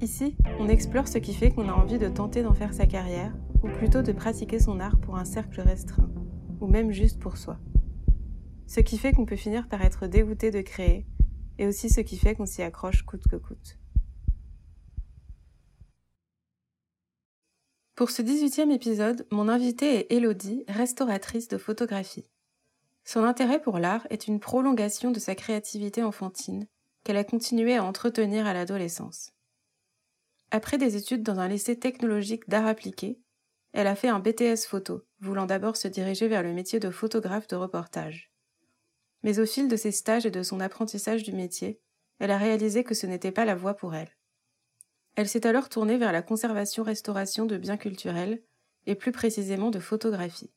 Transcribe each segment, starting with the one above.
Ici, on explore ce qui fait qu'on a envie de tenter d'en faire sa carrière, ou plutôt de pratiquer son art pour un cercle restreint, ou même juste pour soi. Ce qui fait qu'on peut finir par être dégoûté de créer, et aussi ce qui fait qu'on s'y accroche coûte que coûte. Pour ce 18e épisode, mon invitée est Elodie, restauratrice de photographie. Son intérêt pour l'art est une prolongation de sa créativité enfantine, qu'elle a continué à entretenir à l'adolescence. Après des études dans un lycée technologique d'art appliqué, elle a fait un BTS photo, voulant d'abord se diriger vers le métier de photographe de reportage. Mais au fil de ses stages et de son apprentissage du métier, elle a réalisé que ce n'était pas la voie pour elle. Elle s'est alors tournée vers la conservation-restauration de biens culturels, et plus précisément de photographie.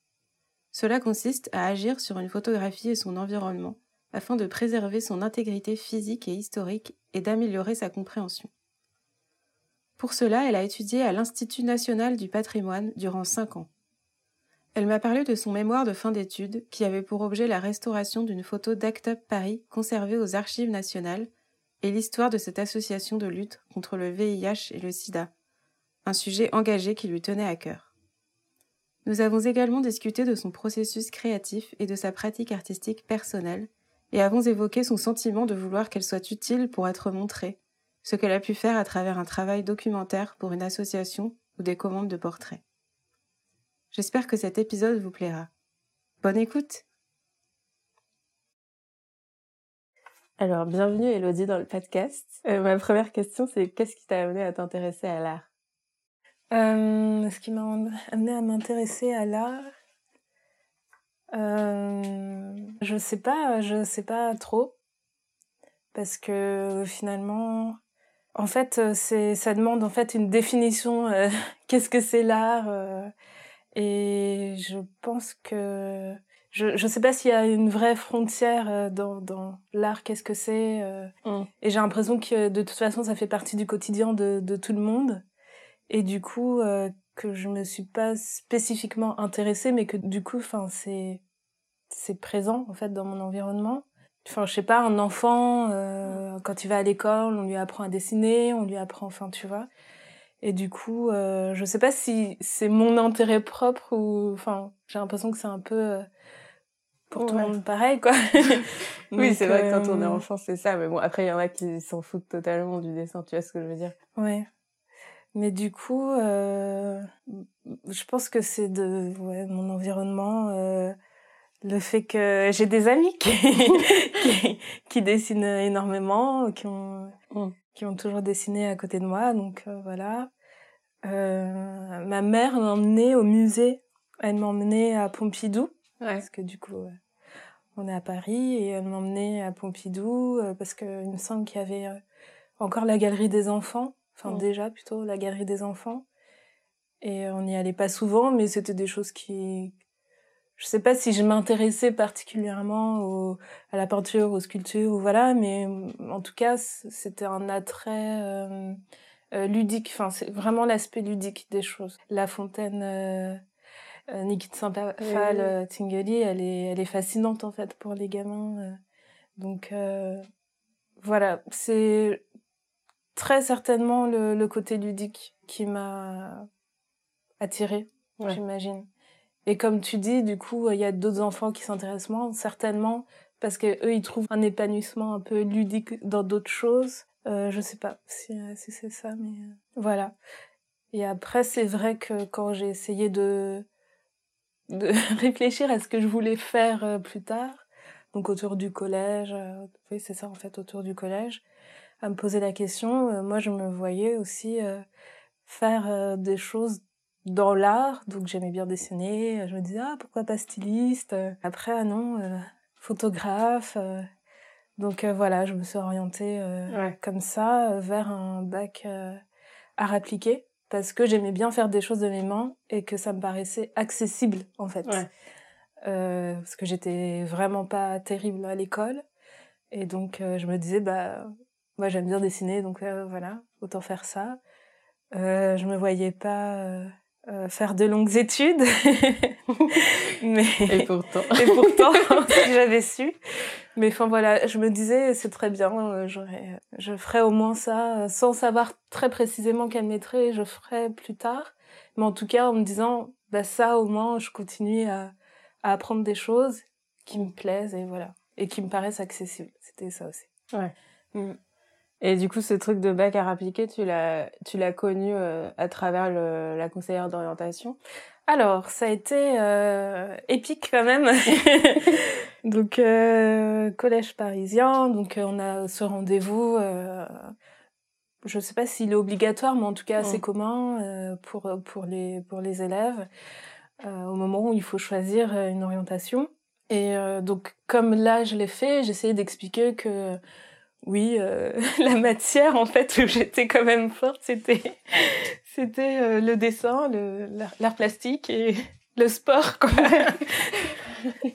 Cela consiste à agir sur une photographie et son environnement, afin de préserver son intégrité physique et historique et d'améliorer sa compréhension. Pour cela, elle a étudié à l'Institut national du patrimoine durant cinq ans. Elle m'a parlé de son mémoire de fin d'études qui avait pour objet la restauration d'une photo d'Act Up Paris conservée aux archives nationales et l'histoire de cette association de lutte contre le VIH et le sida, un sujet engagé qui lui tenait à cœur. Nous avons également discuté de son processus créatif et de sa pratique artistique personnelle, et avons évoqué son sentiment de vouloir qu'elle soit utile pour être montrée, ce qu'elle a pu faire à travers un travail documentaire pour une association ou des commandes de portraits. J'espère que cet épisode vous plaira. Bonne écoute Alors, bienvenue Elodie dans le podcast. Euh, ma première question, c'est qu'est-ce qui t'a amené à t'intéresser à l'art? Euh, Ce qui m'a amené à m'intéresser à l'art, euh, je sais pas, je sais pas trop, parce que finalement, en fait, euh, c'est ça demande en fait une définition. Euh, qu'est-ce que c'est l'art euh, Et je pense que je je sais pas s'il y a une vraie frontière dans dans l'art. Qu'est-ce que c'est mm. Et j'ai l'impression que de toute façon, ça fait partie du quotidien de de tout le monde. Et du coup, que je me suis pas spécifiquement intéressée, mais que du coup, enfin, c'est c'est présent en fait dans mon environnement. Enfin, je sais pas, un enfant, euh, quand il va à l'école, on lui apprend à dessiner, on lui apprend, enfin, tu vois. Et du coup, euh, je sais pas si c'est mon intérêt propre ou, enfin, j'ai l'impression que c'est un peu euh, pour tout le monde pareil, quoi. oui, c'est vrai que quand on est euh, enfant, c'est ça. Mais bon, après, il y en a qui s'en foutent totalement du dessin, tu vois ce que je veux dire Ouais. Mais du coup, euh, je pense que c'est de ouais, mon environnement le fait que j'ai des amis qui, qui, dessinent énormément, qui ont, mm. qui ont toujours dessiné à côté de moi, donc euh, voilà. Euh, ma mère m'a emmenée au musée, elle m'a emmenée à Pompidou, parce que du coup, on est à Paris, et elle m'a emmenée à Pompidou, euh, parce qu'il me semble qu'il y avait encore la galerie des enfants, enfin mm. déjà plutôt la galerie des enfants. Et on n'y allait pas souvent, mais c'était des choses qui, je sais pas si je m'intéressais particulièrement au, à la peinture, aux sculptures, ou voilà, mais en tout cas, c'était un attrait euh, euh, ludique. Enfin, c'est vraiment l'aspect ludique des choses. La fontaine euh, euh Nikit Saint-Phal, euh, Tingeli, elle est, elle est fascinante en fait pour les gamins. donc voilà, c'est très certainement le, le côté ludique qui m'a attirée, j'imagine. Et comme tu dis, du coup, il y a d'autres enfants qui s'intéressent moins, certainement, parce que eux, ils trouvent un épanouissement un peu ludique dans d'autres choses. Euh, je sais pas si, euh, si c'est ça, mais euh, voilà. Et après, c'est vrai que quand j'ai essayé de de réfléchir à ce que je voulais faire euh, plus tard, donc autour du collège, oui, c'est ça en fait, autour du collège, à me poser la question, moi, je me voyais aussi faire des choses dans l'art, donc j'aimais bien dessiner. Je me disais, ah, pourquoi pas styliste? Après, ah non, euh, photographe. Euh. Donc voilà, je me suis orientée comme ça vers un bac art appliqué parce que j'aimais bien faire des choses de mes mains et que ça me paraissait accessible en fait. Euh, parce que j'étais vraiment pas terrible à l'école et donc euh, je me disais bah moi j'aime bien dessiner donc euh, voilà autant faire ça. Euh, je me voyais pas euh, faire de longues études. mais et pourtant, et pourtant, si j'avais su. Mais enfin voilà, je me disais c'est très bien, euh, j'aurais, je ferais au moins ça, euh, sans savoir très précisément quel mettrait, je ferais plus tard. Mais en tout cas, en me disant bah ça au moins, je continue à, à apprendre des choses qui me plaisent et voilà, et qui me paraissent accessibles. C'était ça aussi. Ouais. Mm. Et du coup, ce truc de bac à appliqué, tu l'as, tu l'as connu euh, à travers le, la conseillère d'orientation Alors, ça a été euh, épique quand même. donc, euh, collège parisien. Donc, on a ce rendez-vous. je ne sais pas s'il est obligatoire, mais en tout cas assez commun pour pour les pour les élèves au moment où il faut choisir une orientation. Et donc, comme là, je l'ai fait, j'essayais d'expliquer que oui, euh, la matière en fait où j'étais quand même forte, c'était c'était euh, le dessin, le l'art plastique et le sport quoi.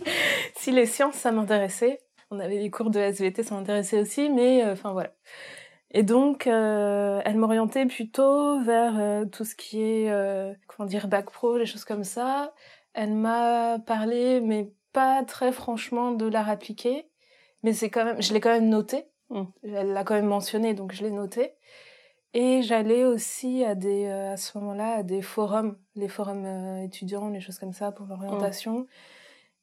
si les sciences ça m'intéressait, on avait les cours de SVT ça m'intéressait aussi, mais euh, enfin voilà. Et donc elle m'orientait plutôt vers tout ce qui est comment dire bac pro, les choses comme ça. Elle m'a parlé mais pas très franchement de l'art appliqué, mais c'est quand même je l'ai quand même noté Mmh. Elle l'a quand même mentionné, donc je l'ai noté. Et j'allais aussi à des, euh, à ce moment-là, à des forums, les forums euh, étudiants, les choses comme ça pour l'orientation. Mmh.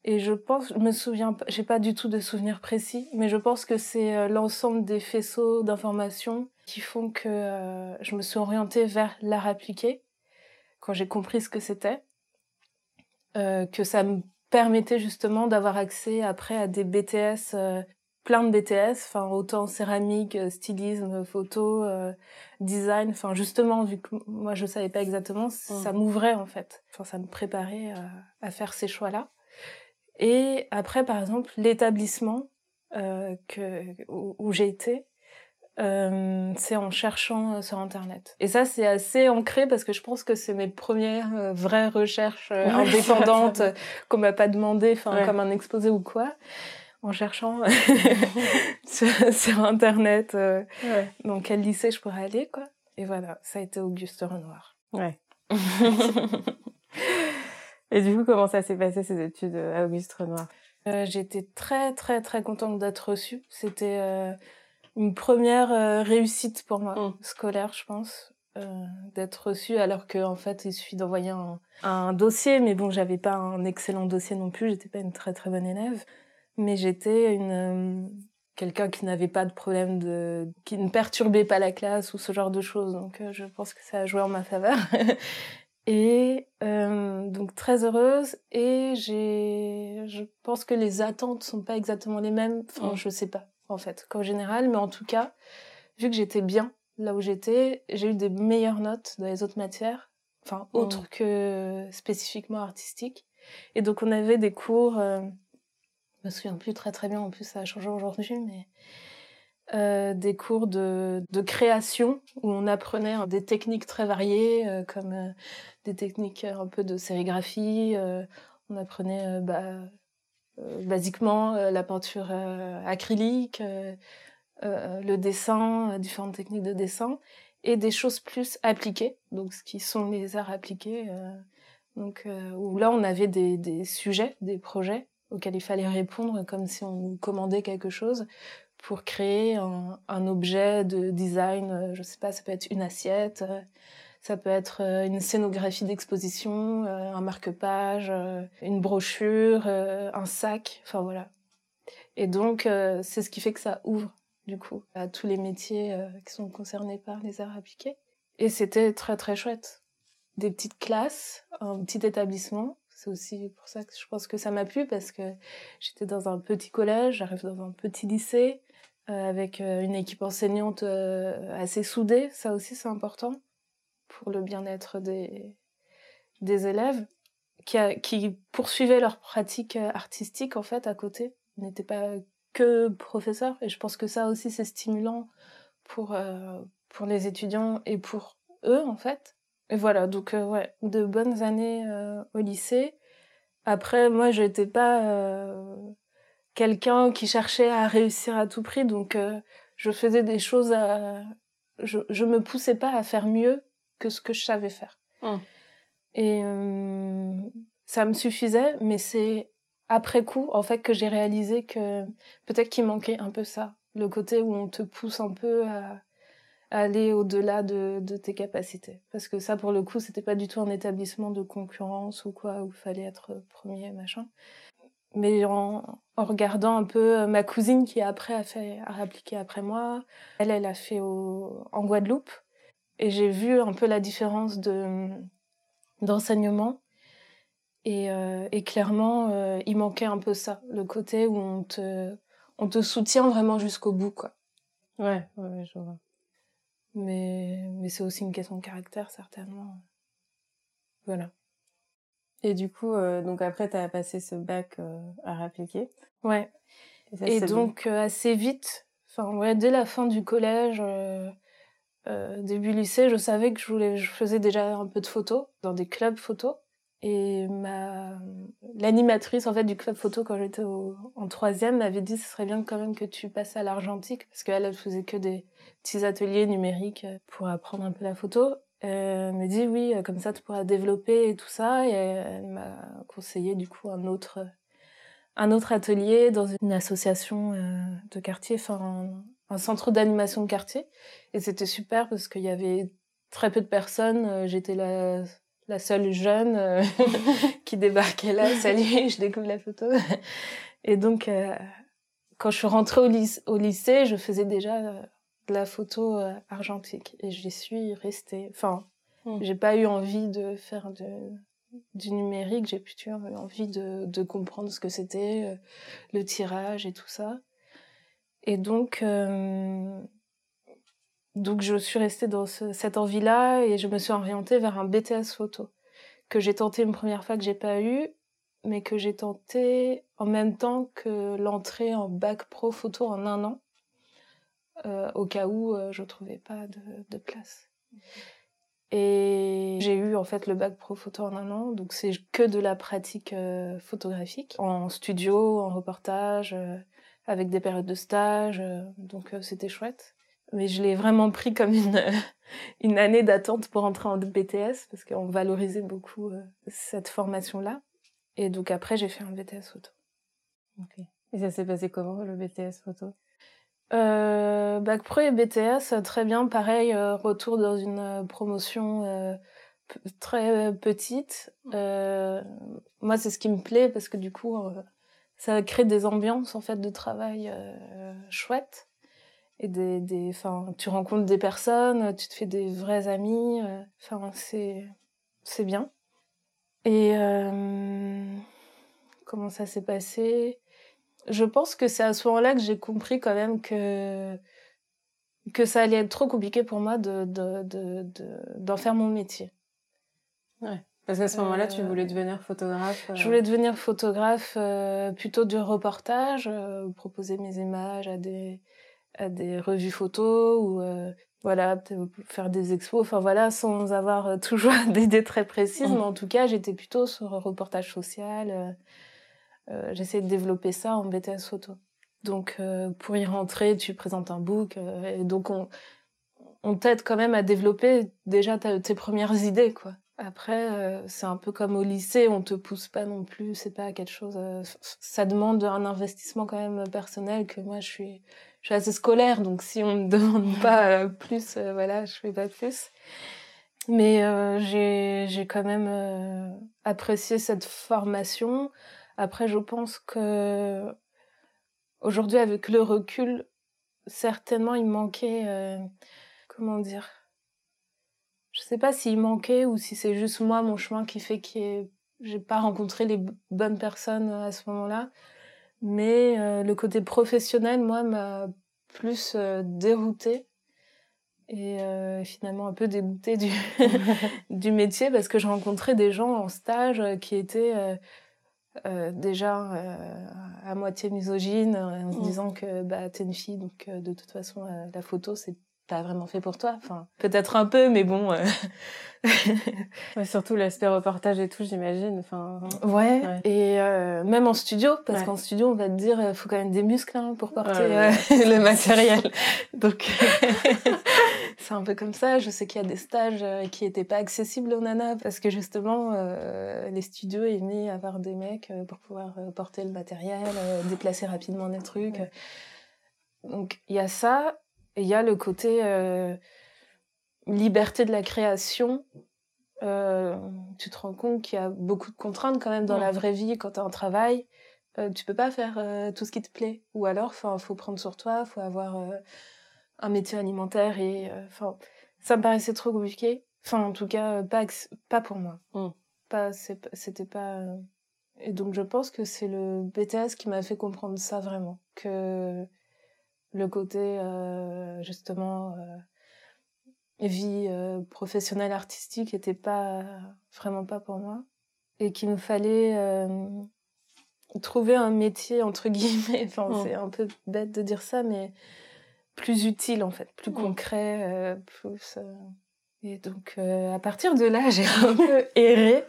Et je pense, je me souviens, j'ai pas du tout de souvenirs précis, mais je pense que c'est euh, l'ensemble des faisceaux d'informations qui font que je me suis orientée vers l'art appliqué quand j'ai compris ce que c'était, que ça me permettait justement d'avoir accès après à des BTS plein de BTS, enfin autant céramique, euh, stylisme, photo, euh, design, enfin justement vu que moi je savais pas exactement, ça mmh. m'ouvrait en fait. Enfin ça me préparait à, à faire ces choix-là. Et après par exemple l'établissement euh, que où, où j'ai été, euh, c'est en cherchant euh, sur internet. Et ça c'est assez ancré parce que je pense que c'est mes premières vraies recherches indépendantes qu'on m'a pas demandé, enfin comme un exposé ou quoi en cherchant sur, internet euh, dans quel lycée je pourrais aller quoi. Et voilà ça a été Auguste Renoir. Ouais. Et du coup comment ça s'est passé ces études à Auguste Renoir? Euh, j'étais très très très contente d'être reçue. C'était euh, une première euh, réussite pour moi mm. scolaire je pense d'être reçue alors que en fait il suffit d'envoyer un, un dossier. Mais bon j'avais pas un excellent dossier non plus. J'étais pas une très très bonne élève mais j'étais une euh, quelqu'un qui n'avait pas de problème de qui ne perturbait pas la classe ou ce genre de choses. Donc euh, je pense que ça a joué en ma faveur. Et euh, donc très heureuse. Et j'ai je pense que les attentes sont pas exactement les mêmes. Enfin je sais pas en fait qu'en général. Mais en tout cas vu que j'étais bien là où j'étais j'ai eu des meilleures notes dans les autres matières. Enfin autres que spécifiquement artistiques. Et donc on avait des cours euh, me souviens plus très très bien, en plus ça a changé aujourd'hui, mais euh, des cours de, de, création où on apprenait des techniques très variées, euh, comme euh, des techniques un peu de sérigraphie. Euh, on apprenait bah, basiquement la peinture acrylique, le dessin, différentes techniques de dessin, et des choses plus appliquées, donc ce qui sont les arts appliqués. donc où là on avait des, des sujets, des projets auquel il fallait répondre comme si on commandait quelque chose pour créer un, un objet de design. Euh, je sais pas, ça peut être une assiette, euh, ça peut être euh, une scénographie d'exposition, un marque-page, une brochure, un sac, enfin voilà. Et donc, c'est ce qui fait que ça ouvre, du coup, à tous les métiers qui sont concernés par les arts appliqués. Et c'était très très chouette. Des petites classes, un petit établissement, c'est aussi pour ça que je pense que ça m'a plu parce que j'étais dans un petit collège, j'arrive dans un petit lycée euh, avec euh, une équipe enseignante euh, assez soudée. Ça aussi, c'est important pour le bien-être des, des élèves qui, qui poursuivaient leur pratique artistique en fait à côté. N'étaient pas que professeur. Et je pense que ça aussi, c'est stimulant pour, pour les étudiants et pour eux, en fait. Et voilà, donc euh, ouais, de bonnes années euh, au lycée. Après, moi, je n'étais pas quelqu'un qui cherchait à réussir à tout prix, donc je faisais des choses à... Je, je me poussais pas à faire mieux que ce que je savais faire. Hum. Et ça me suffisait, mais c'est après coup, en fait, que j'ai réalisé que peut-être qu'il manquait un peu ça, le côté où on te pousse un peu à, aller au-delà de, tes capacités. Parce que ça, pour le coup, c'était pas du tout un établissement de concurrence ou quoi, où il fallait être premier, machin. Mais en, regardant un peu euh, ma cousine qui après a fait, a appliqué après moi, elle, elle a fait en Guadeloupe. Et j'ai vu un peu la différence de, d'enseignement et, euh, et clairement, euh, il manquait un peu ça, le côté où on te, on te soutient vraiment jusqu'au bout, quoi. Ouais, ouais, je vois. Mais, mais c'est aussi une question de caractère, certainement. Voilà. Et du coup, euh, donc après, tu as passé ce bac à réappliquer. Ouais. Et, donc, assez vite, enfin, ouais, dès la fin du collège, début lycée, je savais que je voulais, je faisais déjà un peu de photos dans des clubs photos. Et ma l'animatrice en fait du club photo quand j'étais en troisième m'avait dit ce serait bien quand même que tu passes à l'argentique parce qu'elle elle faisait que des petits ateliers numériques pour apprendre un peu la photo. Elle m'a dit oui comme ça tu pourras développer et tout ça et elle m'a conseillé du coup un autre un autre atelier dans une association euh, de quartier, enfin un, centre d'animation de quartier et c'était super parce qu'il y avait très peu de personnes. Euh, j'étais la la seule jeune euh, qui débarquait là. Salut, je découvre la photo. Et donc, euh, quand je suis rentrée au, lycée, je faisais déjà euh, de la photo argentique et j'y suis restée. Enfin, hmm. j'ai pas eu envie de faire de, du numérique, j'ai plutôt eu envie de, de comprendre ce que c'était, le tirage et tout ça. Et donc, donc je suis restée dans cette envie-là et je me suis orientée vers un BTS photo que j'ai tenté une première fois que j'ai pas eu, mais que j'ai tenté en même temps que l'entrée en bac pro photo en un an, euh, au cas où euh, je trouvais pas de, de place. Et j'ai eu en fait le bac pro photo en un an, donc c'est que de la pratique euh, photographique, en studio, en reportage, euh, avec des périodes de stage, euh, donc c'était chouette mais je l'ai vraiment pris comme une, une année d'attente pour entrer en BTS parce qu'on valorisait beaucoup euh, cette formation-là. Et donc après, j'ai fait un BTS photo. Ok. Et ça s'est passé comment le BTS photo euh, Bac pro et BTS, très bien. Pareil, euh, retour dans une euh, promotion très petite. moi, c'est ce qui me plaît parce que du coup, ça crée des ambiances en fait de travail chouettes et des, des enfin tu rencontres des personnes tu te fais des vrais amis euh, enfin c'est c'est bien. Et euh, comment ça s'est passé? Je pense que c'est à ce moment-là que j'ai compris quand même que que ça allait être trop compliqué pour moi de d'en de, de, faire mon métier. Ouais. Parce qu'à ce moment-là, tu voulais devenir photographe Je voulais devenir photographe, plutôt de reportage, proposer mes images à des, à des revues photos ou euh, voilà faire des expos. Enfin voilà sans avoir euh, toujours d'idées très précises. Mm. mais en tout cas j'étais plutôt sur un reportage social euh, euh j'essayais de développer ça en BTS photo. Donc pour y rentrer tu présentes un book et donc on on t'aide quand même à développer déjà tes premières idées quoi. Après c'est un peu comme au lycée on te pousse pas non plus c'est pas quelque chose ça demande un investissement quand même personnel que moi je suis je suis assez scolaire, donc si on me demande pas euh, plus, euh, voilà, je fais pas plus. Mais euh, j'ai j'ai quand même euh, apprécié cette formation. Après, je pense que aujourd'hui, avec le recul, certainement, il manquait, comment dire, je sais pas s'il manquait ou si c'est juste moi mon chemin qui fait que j'ai pas rencontré les bonnes personnes à ce moment-là mais euh, le côté professionnel, moi, m'a plus euh, dérouté et euh, finalement un peu dégoûté du, du métier parce que je rencontrais des gens en stage qui étaient déjà à moitié misogyne, en se mmh. disant que bah, t'es une fille, donc de toute façon, la photo, c'est pas vraiment fait pour toi. Enfin, peut-être un peu, mais bon. Euh. surtout l'aspect reportage et tout, j'imagine. Enfin, ouais. Et euh, même en studio, parce qu'en studio, on va te dire, il faut quand même des muscles hein, pour porter euh, le matériel. Donc, c'est un peu comme ça. Je sais qu'il y a des stages qui étaient pas accessibles aux nanas parce que justement, les studios aimaient avoir des mecs pour pouvoir porter le matériel, déplacer rapidement des trucs. Donc, il y a ça. Et il y a le côté euh, liberté de la création. Euh, tu te rends compte qu'il y a beaucoup de contraintes quand même dans la vraie vie quand tu as un travail. Euh, tu peux pas faire euh, tout ce qui te plaît. Ou alors, enfin, faut prendre sur toi, faut avoir euh, un métier alimentaire et, enfin, ça me paraissait trop compliqué. Enfin, en tout cas, pas pas pour moi. Mm. Pas, c'était pas. Et donc, je pense que c'est le BTS qui m'a fait comprendre ça vraiment, que le côté euh, justement euh, vie euh, professionnelle artistique était pas vraiment pas pour moi et qu'il me fallait trouver un métier entre guillemets enfin oh. c'est un peu bête de dire ça mais plus utile en fait plus oh. concret plus et donc à partir de là j'ai un peu erré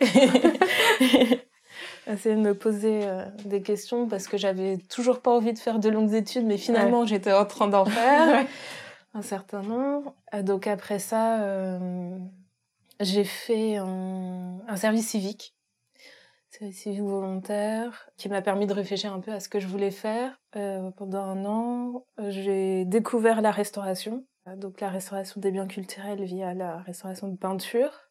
essayer de me poser euh, des questions parce que j'avais toujours pas envie de faire de longues études, mais finalement j'étais en train d'en faire un certain nombre. Euh, donc après ça, euh, j'ai fait un, un, service civique, service civique volontaire, qui m'a permis de réfléchir un peu à ce que je voulais faire. pendant un an, j'ai découvert la restauration, donc la restauration des biens culturels via la restauration de peinture.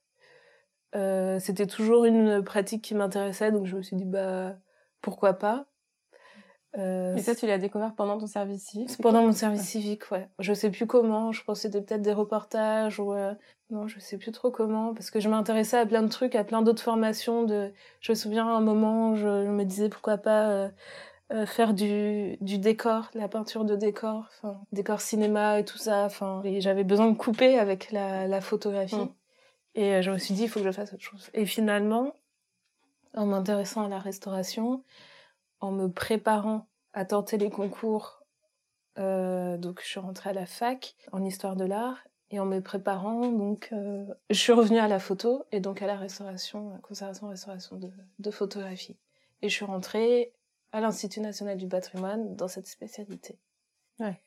Euh, c'était toujours une pratique qui m'intéressait, donc je me suis dit bah pourquoi pas. Euh, et ça, tu l'as découvert pendant ton service civique Pendant mon service civique, ouais. Je sais plus comment. Je pense que c'était peut-être des reportages ou euh... non, je sais plus trop comment parce que je m'intéressais à plein de trucs, à plein d'autres formations. De, je me souviens à un moment, je, je me disais pourquoi pas euh, euh, faire du, du décor, la peinture de décor, décor cinéma et tout ça. Enfin, j'avais besoin de couper avec la, la photographie. Hum. Et euh, je me suis dit, il faut que je fasse autre chose. Et finalement, en m'intéressant à la restauration, en me préparant à tenter les concours, euh, donc je suis rentrée à la fac en histoire de l'art, et en me préparant, donc euh, je suis revenue à la photo et donc à la restauration, conservation, restauration de, de photographie. Et je suis rentrée à l'Institut national du patrimoine dans cette spécialité. Ouais.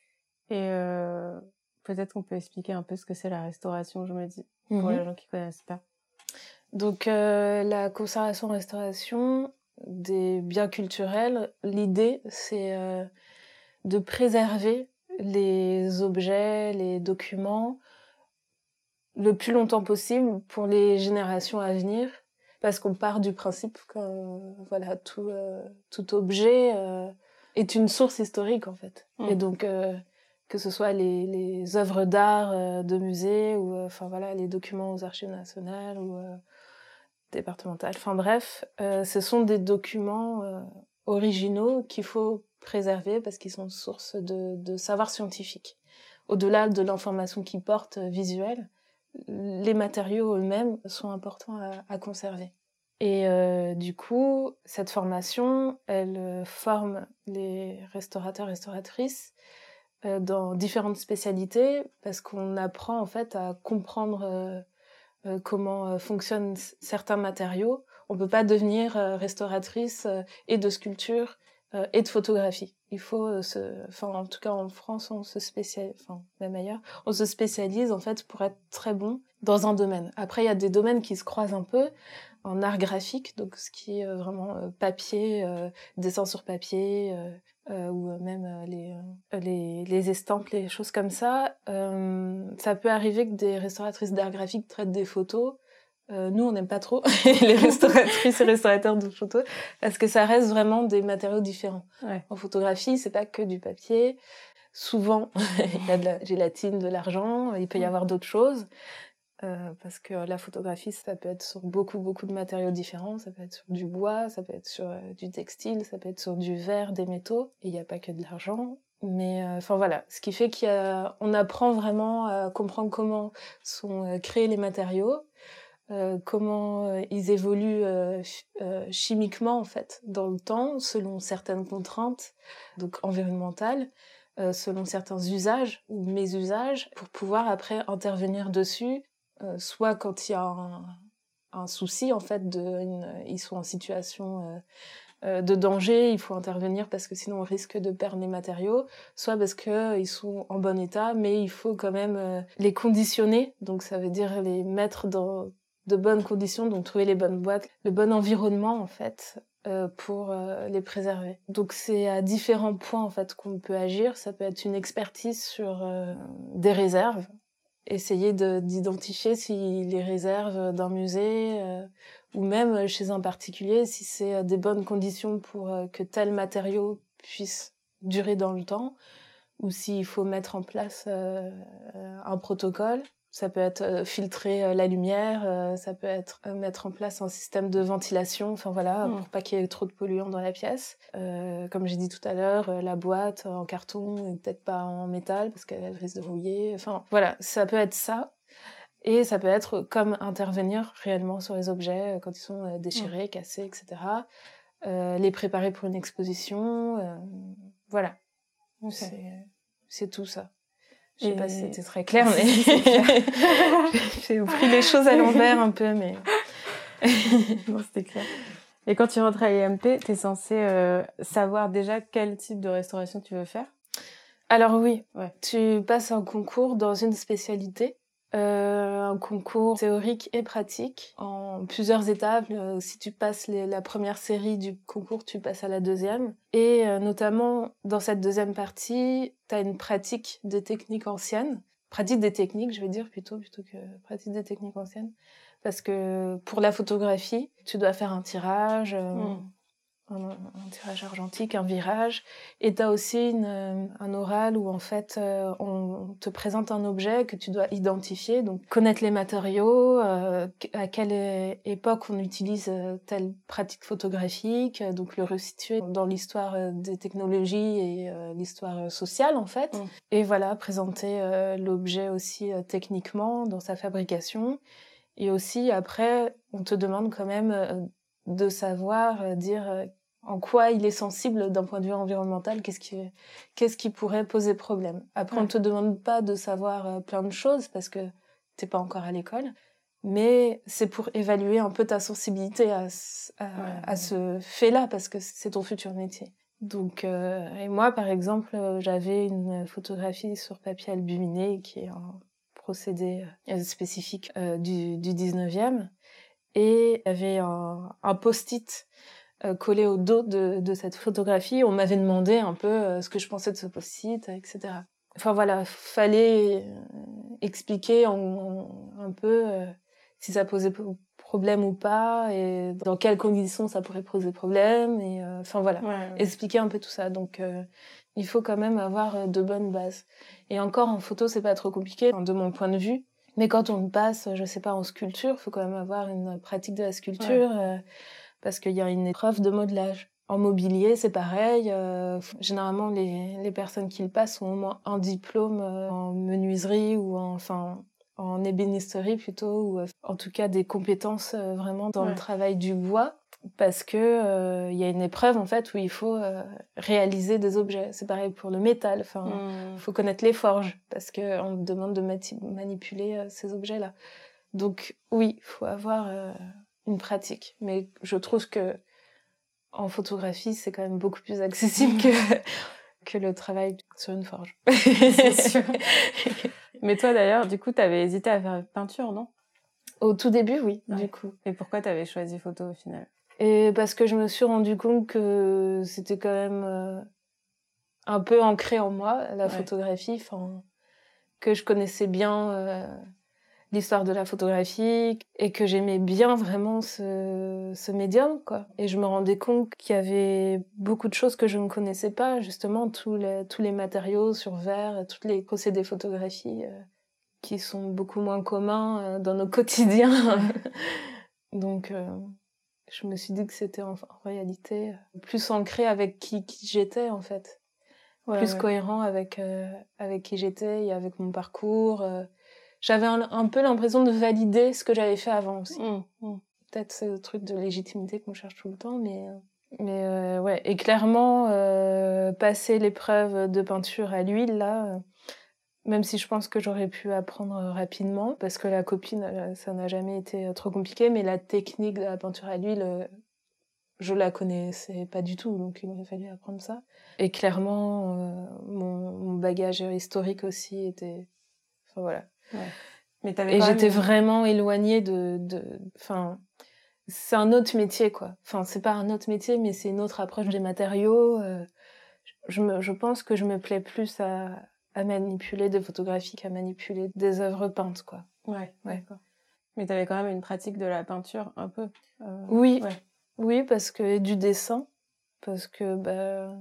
Et euh, peut-être qu'on peut expliquer un peu ce que c'est la restauration, je me dis pour les mhm. gens qui connaissent pas. Donc euh, la conservation-restauration des biens culturels, l'idée c'est euh, de préserver les objets, les documents le plus longtemps possible pour les générations à venir, parce qu'on part du principe que voilà tout euh, tout objet est une source historique en fait, et mm. donc que ce soit les, les œuvres d'art euh, de musée ou euh, enfin voilà les documents aux archives nationales ou euh, départementales. Enfin bref, ce sont des documents originaux qu'il faut préserver parce qu'ils sont source de, de savoir scientifique. Au-delà de l'information qu'ils portent visuelle, les matériaux eux-mêmes sont importants à, à conserver. Et euh, du coup, cette formation, elle forme les restaurateurs, restauratrices dans différentes spécialités parce qu'on apprend en fait à comprendre euh, euh comment euh, fonctionnent certains matériaux. On peut pas devenir restauratrice et de sculpture et de photographie. Il faut se, enfin en tout cas en France on se spécialise, enfin même ailleurs, on se spécialise en fait pour être très bon dans un domaine. Après il y a des domaines qui se croisent un peu en art graphique, donc ce qui est vraiment papier, dessin sur papier, euh, ou euh, même euh, les, les, les, estampes, les choses comme ça. ça peut arriver que des restauratrices d'art graphique traitent des photos. nous, on n'aime pas trop les restauratrices et restaurateurs de photos parce que ça reste vraiment des matériaux différents. Ouais. En photographie, c'est pas que du papier. Souvent, il y a de la gélatine, de l'argent. Il peut y avoir d'autres choses. Euh, parce que la photographie, ça peut être sur beaucoup, beaucoup de matériaux différents. Ça peut être sur du bois, ça peut être sur euh, du textile, ça peut être sur du verre, des métaux. Et il n'y a pas que de l'argent. Mais euh, enfin voilà, ce qui fait qu'on apprend vraiment à comprendre comment sont créés les matériaux, euh, comment euh, ils évoluent euh, chimiquement en fait dans le temps selon certaines contraintes donc environnementales selon certains usages ou mésusages pour pouvoir après intervenir dessus soit quand il y a un, un souci en fait de une, ils sont en situation de danger, il faut intervenir parce que sinon on risque de perdre les matériaux, soit parce que ils sont en bon état, mais il faut quand même les conditionner, donc ça veut dire les mettre dans de bonnes conditions, donc trouver les bonnes boîtes, le bon environnement en fait euh, pour euh, les préserver. Donc c'est à différents points en fait qu'on peut agir. Ça peut être une expertise sur euh, des réserves, essayer d'identifier si les réserves d'un musée ou même chez un particulier, si c'est des bonnes conditions pour que tel matériau puisse durer dans le temps, ou s'il faut mettre en place un protocole ça peut être euh, filtrer euh, la lumière, euh, ça peut être mettre en place un système de ventilation, enfin voilà, hmm. pour pas qu'il y ait trop de polluants dans la pièce. comme j'ai dit tout à l'heure, la boîte en carton, peut-être pas en métal parce qu'elle risque de rouiller. Enfin voilà, ça peut être ça. Et ça peut être comme intervenir réellement sur les objets quand ils sont déchirés, hmm. cassés, etc. les préparer pour une exposition. voilà. C'est tout ça. Je sais pas si c'était très clair, mais j'ai pris les choses à l'envers un peu, mais non, c'était clair. Et quand tu rentres à l'IMP, tu es censé euh, savoir déjà quel type de restauration tu veux faire? Alors oui, ouais. tu passes un concours dans une spécialité euh, un concours théorique et pratique en plusieurs étapes. Euh, si tu passes la première série du concours, tu passes à la deuxième. Et euh, notamment, dans cette deuxième partie, tu as une pratique des techniques anciennes. Pratique des techniques, je vais dire plutôt, plutôt que pratique des techniques anciennes. Parce que pour la photographie, tu dois faire un tirage, mmh un, tirage argentique, un virage. Et tu as aussi une, euh, un oral où en fait euh, on te présente un objet que tu dois identifier, donc connaître les matériaux, euh, à quelle époque on utilise telle pratique photographique, donc le resituer dans l'histoire des technologies et l'histoire sociale en fait. Mm. Et voilà, présenter l'objet aussi techniquement dans sa fabrication. Et aussi après, on te demande quand même de savoir dire en quoi il est sensible d'un point de vue environnemental, qu'est-ce qui, qu'est-ce qui pourrait poser problème. Après, on te demande pas de savoir euh, plein de choses parce que t'es pas encore à l'école, mais c'est pour évaluer un peu ta sensibilité à, à, ce fait-là parce que c'est ton futur métier. Donc, euh, et moi, par exemple, euh, j'avais une photographie sur papier albuminé qui est un procédé spécifique du, du 19e. Et il y avait un, un post-it euh, collé au dos de, de, cette photographie. On m'avait demandé un peu euh, ce que je pensais de ce post-it, etc. Enfin voilà, fallait euh, expliquer en, un peu si ça posait problème ou pas et dans quelles conditions ça pourrait poser problème et enfin voilà, expliquer un peu tout ça. Donc il faut quand même avoir de bonnes bases. Et encore en photo, c'est pas trop compliqué de mon point de vue. Mais quand on passe, je sais pas, en sculpture, il faut quand même avoir une pratique de la sculpture parce qu'il y a une épreuve de modelage. En mobilier, c'est pareil. Euh, généralement, les, les, personnes qui le passent ont au moins un diplôme euh, en menuiserie ou en, enfin, en ébénisterie plutôt, ou euh, en tout cas des compétences vraiment dans le travail du bois, parce que il y a une épreuve en fait où il faut réaliser des objets. C'est pareil pour le métal. Enfin, il hmm. faut connaître les forges parce que on demande de manipuler ces objets-là. Donc oui, faut avoir une pratique. Mais je trouve que en photographie, c'est quand même beaucoup plus accessible que, que le travail sur une forge. sûr. Mais toi d'ailleurs, du coup, tu avais hésité à faire peinture, non? Au tout début, oui, du coup. Et pourquoi tu avais choisi photo au final? Et parce que je me suis rendu compte que c'était quand même euh, un peu ancré en moi, la photographie, enfin, que je connaissais bien. Euh, l'histoire de la photographie et que j'aimais bien vraiment ce, ce médium quoi. Et je me rendais compte qu'il y avait beaucoup de choses que je ne connaissais pas justement tous les tous les matériaux sur verre toutes les procédés photographies euh, qui sont beaucoup moins communs euh, dans nos quotidiens. Donc euh, je me suis dit que c'était en, réalité plus ancré avec qui, qui j'étais en fait plus cohérent avec avec qui j'étais et avec mon parcours j'avais un, peu l'impression de valider ce que j'avais fait avant aussi. Mmh, mmh. Peut-être ce truc de légitimité qu'on cherche tout le temps, mais mais euh, ouais. Et clairement, euh, passer l'épreuve de peinture à l'huile là, même si je pense que j'aurais pu apprendre rapidement, parce que la copine, ça n'a jamais été trop compliqué, mais la technique de la peinture à l'huile, je la connaissais pas du tout, donc il aurait fallu apprendre ça. Et clairement, mon, mon bagage historique aussi était, enfin voilà, mais et j'étais vraiment éloignée de, de, enfin, c'est un autre métier quoi. Enfin, c'est pas un autre métier, mais c'est une autre approche des matériaux. Euh, je me, je pense que je me plais plus à, à manipuler des photographies qu'à manipuler des œuvres peintes quoi. Ouais, ouais. Mais tu avais quand même une pratique de la peinture un peu. Euh, oui, oui, parce que du dessin, parce que bah,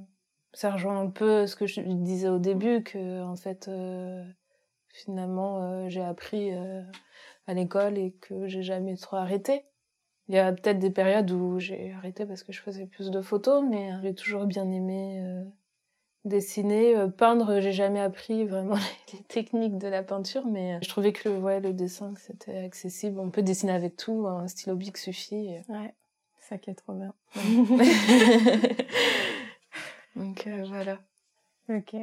ça rejoint un peu ce que je disais au début que en fait. Euh, finalement euh, j'ai appris à l'école et que j'ai jamais trop arrêté. Il y a peut-être des périodes où j'ai arrêté parce que je faisais plus de photos, mais j'ai toujours bien aimé euh, dessiner, peindre. J'ai jamais appris vraiment les techniques de la peinture, mais je trouvais que ouais, le dessin c'était accessible. On peut dessiner avec tout, un stylo bic suffit. Ouais, ça qui est trop bien. Donc voilà. Ok.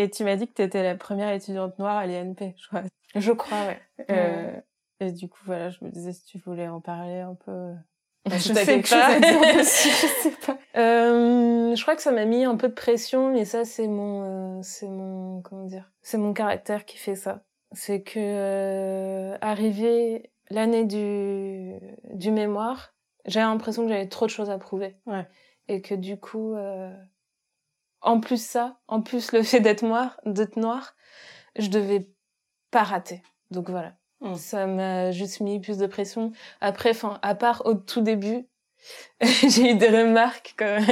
Et tu m'as dit que tu étais la première étudiante noire à l'INP, je crois. Je crois, ouais. Euh, et du coup, voilà, je me disais si tu voulais en parler un peu. Je, sais pas. je sais pas. Euh, je crois que ça m'a mis un peu de pression, mais ça, c'est mon, euh, c'est mon, comment dire, c'est mon caractère qui fait ça. C'est que euh, arrivé l'année du du mémoire, j'avais l'impression que j'avais trop de choses à prouver. Ouais. Et que du coup, euh, en plus ça, en plus le fait d'être noir, d'être noir, je devais pas rater. Donc voilà. Hmm. Ça m'a juste mis plus de pression. Après, enfin, à part au tout début, j'ai eu des remarques comme,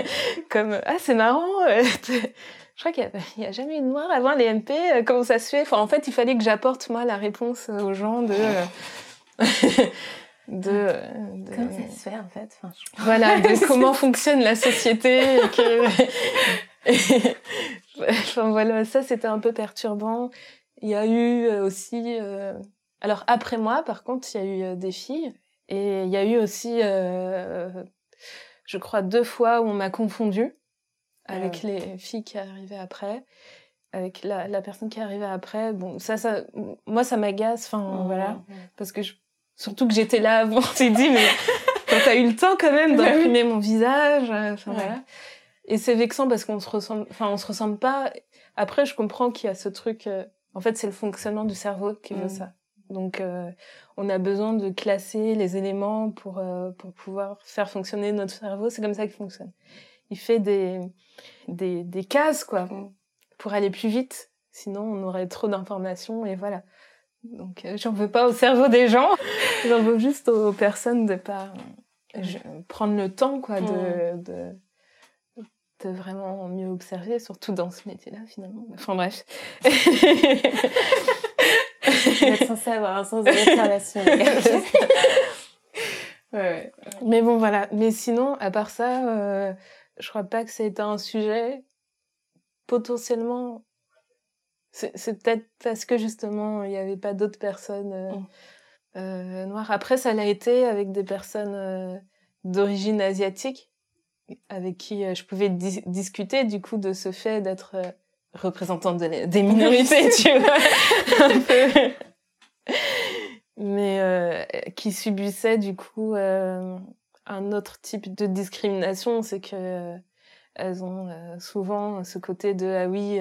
comme ah c'est marrant. Euh, je crois qu'il y, a jamais eu de noir avant les MP. Euh, comment ça se fait? Enfin, en fait, il fallait que j'apporte moi la réponse aux gens de. de, comment ça se fait en fait? Enfin, voilà de comment fonctionne la société que enfin voilà, ça c'était un peu perturbant. Il y a eu euh, aussi, euh... alors après moi, par contre, il y a eu euh, des filles et il y a eu aussi, euh... je crois, deux fois où on m'a confondu avec les filles qui arrivaient après, avec la, la personne qui arrivait après. Bon, ça, ça, moi, ça m'agace. Enfin, voilà, parce que je... surtout que j'étais là avant, tu dit, mais quand t'as eu le temps quand même bah d'imprimer mon visage, enfin voilà. Et c'est vexant parce qu'on se ressemble, enfin, on se ressemble pas. Après, je comprends qu'il y a ce truc. Euh, en fait, c'est le fonctionnement du cerveau qui veut mm. ça. Donc, euh, on a besoin de classer les éléments pour euh, pour pouvoir faire fonctionner notre cerveau. C'est comme ça qu'il fonctionne. Il fait des des des cases quoi mm. pour aller plus vite. Sinon, on aurait trop d'informations et voilà. Donc, j'en veux pas au cerveau des gens. j'en veux juste aux personnes de pas prendre le temps quoi de, mm. de de vraiment mieux observer, surtout dans ce métier-là, finalement. Enfin bref. censé avoir un sens de l'observation. ouais, ouais. Mais bon, voilà. Mais sinon, à part ça, euh, je crois pas que c'était un sujet potentiellement. C'est peut-être parce que justement, il n'y avait pas d'autres personnes euh, mm. euh, noires. Après, ça l'a été avec des personnes euh, d'origine asiatique avec qui euh, je pouvais discuter du coup de ce fait d'être euh, représentante des minorités, tu vois, un peu. Mais euh, qui subissait du coup un autre type de discrimination, c'est que elles ont souvent ce côté de ah oui,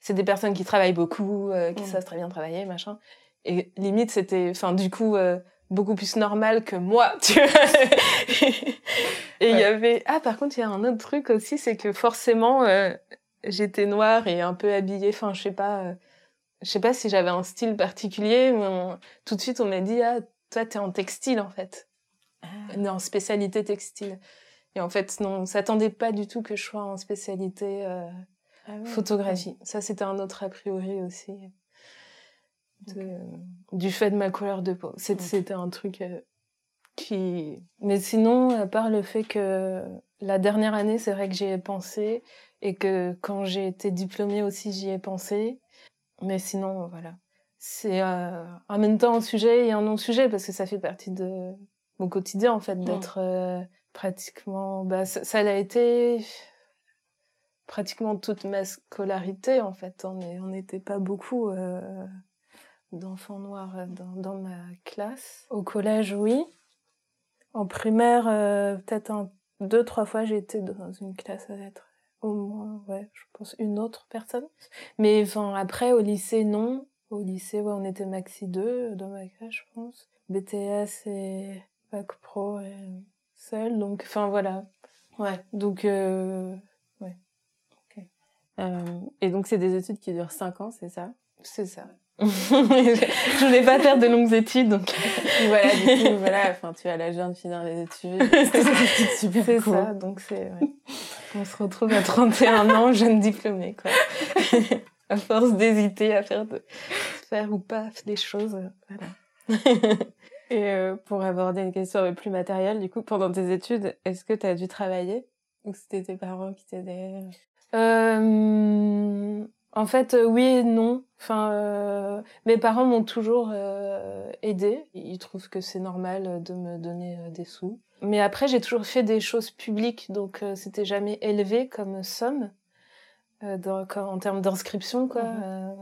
c'est des personnes qui travaillent beaucoup, qui mm. savent très bien travailler, machin. Et limite c'était, enfin du coup beaucoup plus normal que moi, tu vois. et il y avait ah par contre il y a un autre truc aussi, c'est que forcément euh, j'étais noire et un peu habillée, enfin je sais pas, euh, je sais pas si j'avais un style particulier, mais tout de suite on m'a dit ah toi t'es en textile en fait, ah. en spécialité textile. Et en fait non, on s'attendait pas du tout que je sois en spécialité euh, ah photographie. Ça c'était un autre a priori aussi du fait de ma couleur de peau. C'était un truc euh, qui... Mais sinon, à part le fait que la dernière année, c'est vrai que j'y ai pensé et que quand j'ai été diplômée aussi, j'y ai pensé. Mais sinon, voilà. c'est euh, en même temps un sujet et un non-sujet parce que ça fait partie de mon quotidien en fait mmh. d'être euh, pratiquement bah ça, ça a été pratiquement toute ma scolarité en fait on n'était pas beaucoup euh, d'enfants noirs dans, dans, ma classe au collège oui en primaire peut-être deux trois fois j'ai été dans une classe à lettres au moins ouais je pense une autre personne mais enfin après au lycée non au lycée, ouais, on était maxi 2 dans ma classe, je pense. BTS et Bac Pro et seul. Donc, enfin, voilà. Ouais. Donc, euh, ouais. Ok. Euh, et donc, c'est des études qui durent 5 ans, c'est ça? C'est ça. je voulais pas faire de longues études, donc voilà, du coup, voilà, enfin, tu as l'âge de finir les études. C'est super C'est ça, donc c'est, ouais. On se retrouve à 31 ans, jeune diplômée, quoi à force d'hésiter à faire, de, faire ou pas des choses. Voilà. Et euh, pour aborder une question plus matérielle, du coup, pendant tes études, est-ce que tu as dû travailler ou c'était tes parents qui t'aidaient? Euh, En fait, euh, oui et non. Enfin, euh, mes parents m'ont toujours euh, aidé. Ils trouvent que c'est normal de me donner des sous. Mais après, j'ai toujours fait des choses publiques, donc c'était jamais élevé comme somme. Euh, en termes d'inscription, quoi. Mhm. Euh,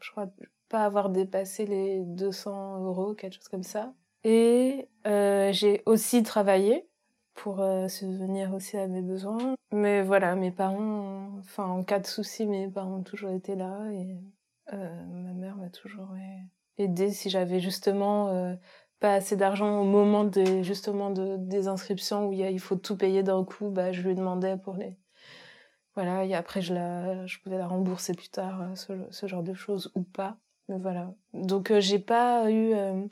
je crois pas avoir dépassé les 200 euros, quelque chose comme ça. Et euh, j'ai aussi travaillé pour subvenir aussi à mes besoins. Mais voilà, mes parents, enfin en cas de souci, mes parents ont toujours été là et ma mère m'a toujours aidé si j'avais justement pas assez d'argent au moment des justement de, des inscriptions où il, il faut tout payer d'un coup, bah je lui demandais pour les voilà, et après, je, la, je pouvais la rembourser plus tard, euh, ce, ce genre de choses, ou pas. Mais voilà. Donc, euh, j'ai pas eu euh,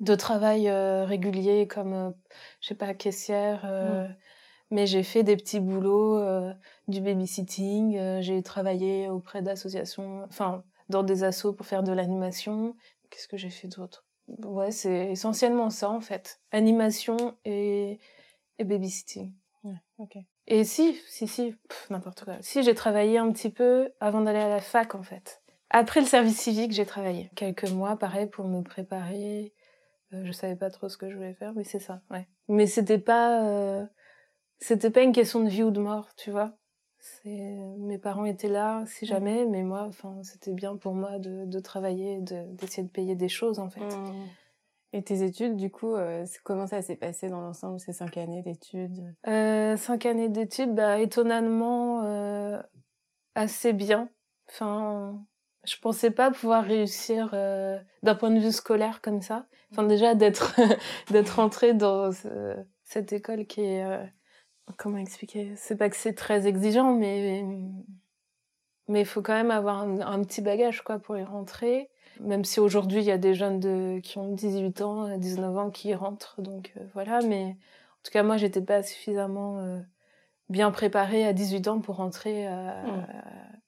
de travail régulier comme, je sais pas, caissière. Mm. Mais j'ai fait des petits boulots, du babysitting. j'ai travaillé auprès d'associations, enfin, dans des assos pour faire de l'animation. Qu'est-ce que j'ai fait d'autre? Ouais, c'est essentiellement ça, en fait. Animation et, et babysitting. Ouais, ok. Et si, si, si, n'importe quoi. Si, j'ai travaillé un petit peu avant d'aller à la fac, en fait. Après le service civique, j'ai travaillé quelques mois, pareil, pour me préparer. Euh, je savais pas trop ce que je voulais faire, mais c'est ça, ouais. Mais c'était pas, euh, c'était pas une question de vie ou de mort, tu vois. C'est, mes parents étaient là, si jamais, mais moi, enfin, c'était bien pour moi de, de travailler, de, d'essayer de payer des choses, en fait. Mmh. Et tes études, du coup, euh, comment ça s'est passé dans l'ensemble, ces cinq années d'études? Euh, Cinq années d'études, bah, étonnamment, euh, assez bien. Enfin, je pensais pas pouvoir réussir euh, d'un point de vue scolaire comme ça. Enfin, déjà, d'être d'être entrée dans cette école qui est... Euh, comment expliquer? C'est pas que c'est très exigeant, mais mais il faut quand même avoir un, un, petit bagage quoi pour y rentrer. Même si aujourd'hui, il y a des jeunes de, qui ont 18 ans, 19 ans qui rentrent. Donc euh, voilà, mais en tout cas, moi, j'étais pas suffisamment euh, bien préparée à 18 ans pour rentrer à, mmh.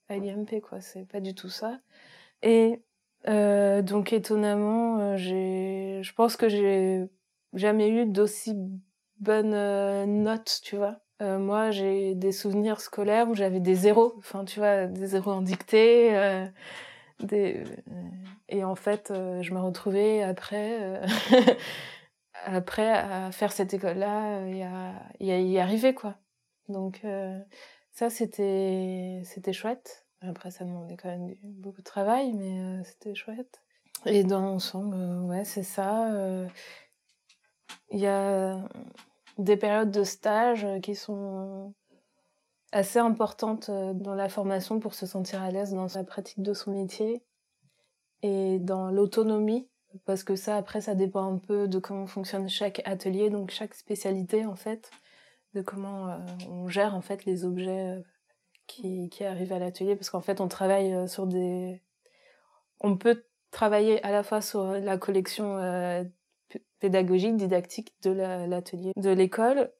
à, l'IMP, quoi. C'est pas du tout ça. Et euh, donc, étonnamment, euh, j'ai, je pense que j'ai jamais eu d'aussi bonnes notes, tu vois. Euh, moi, j'ai des souvenirs scolaires où j'avais des zéros, enfin, tu vois, des zéros en dictée. Euh, des... Et en fait, euh, je me retrouvais après, euh, après à faire cette école-là et à, y arriver, quoi. Donc, euh, ça, c'était, c'était chouette. Après, ça demandait quand même beaucoup de travail, mais c'était chouette. Et dans l'ensemble, ouais, c'est ça. Il y a des périodes de stage qui sont assez importantes dans la formation pour se sentir à l'aise dans la pratique de son métier et dans l'autonomie parce que ça après ça dépend un peu de comment fonctionne chaque atelier donc chaque spécialité en fait de comment euh, on gère en fait les objets euh, qui, qui arrivent à l'atelier parce qu'en fait on travaille euh, sur des on peut travailler à la fois sur la collection pédagogique didactique de l'atelier de l'école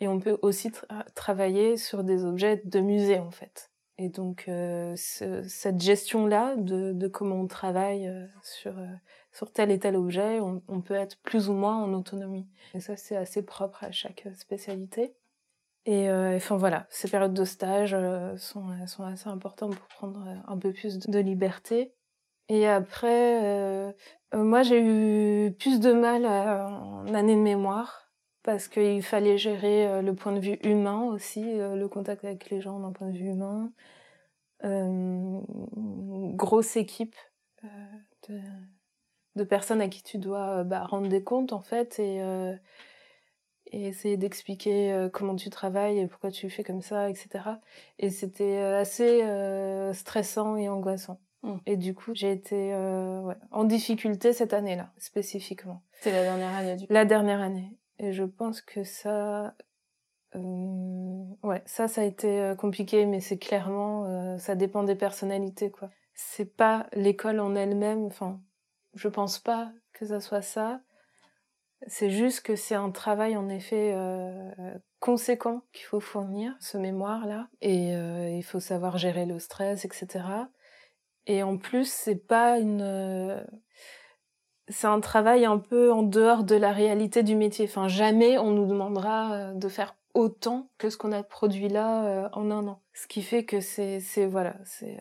et on peut aussi travailler sur des objets de musée en fait et donc euh, ce, cette gestion-là de, de, comment on travaille euh, sur, euh, sur tel et tel objet, on, peut être plus ou moins en autonomie. Et ça, c'est assez propre à chaque spécialité. Et enfin voilà, ces périodes de stage sont, sont assez importantes pour prendre un peu plus de liberté. Et après, moi, j'ai eu plus de mal en année de mémoire parce qu'il fallait gérer le point de vue humain aussi, le contact avec les gens d'un point de vue humain. grosse équipe de, de, personnes à qui tu dois bah, rendre des comptes en fait et et essayer d'expliquer euh, comment tu travailles et pourquoi tu fais comme ça, etc. Et c'était euh, assez euh, stressant et angoissant. Mmh. Et du coup, j'ai été ouais, en difficulté cette année-là, spécifiquement. C'est la dernière année du coup. La dernière année. Et je pense que ça, ouais, ça, ça a été compliqué, mais c'est clairement, ça dépend des personnalités, quoi. C'est pas l'école en elle-même. Enfin, je pense pas que ça soit ça c'est juste que c'est un travail en effet euh, conséquent qu'il faut fournir, ce mémoire-là, et euh, il faut savoir gérer le stress, etc. Et en plus, c'est pas une, euh, c'est un travail un peu en dehors de la réalité du métier. Enfin, jamais on nous demandera de faire autant que ce qu'on a produit là en un an. Ce qui fait que c'est, c'est voilà, c'est,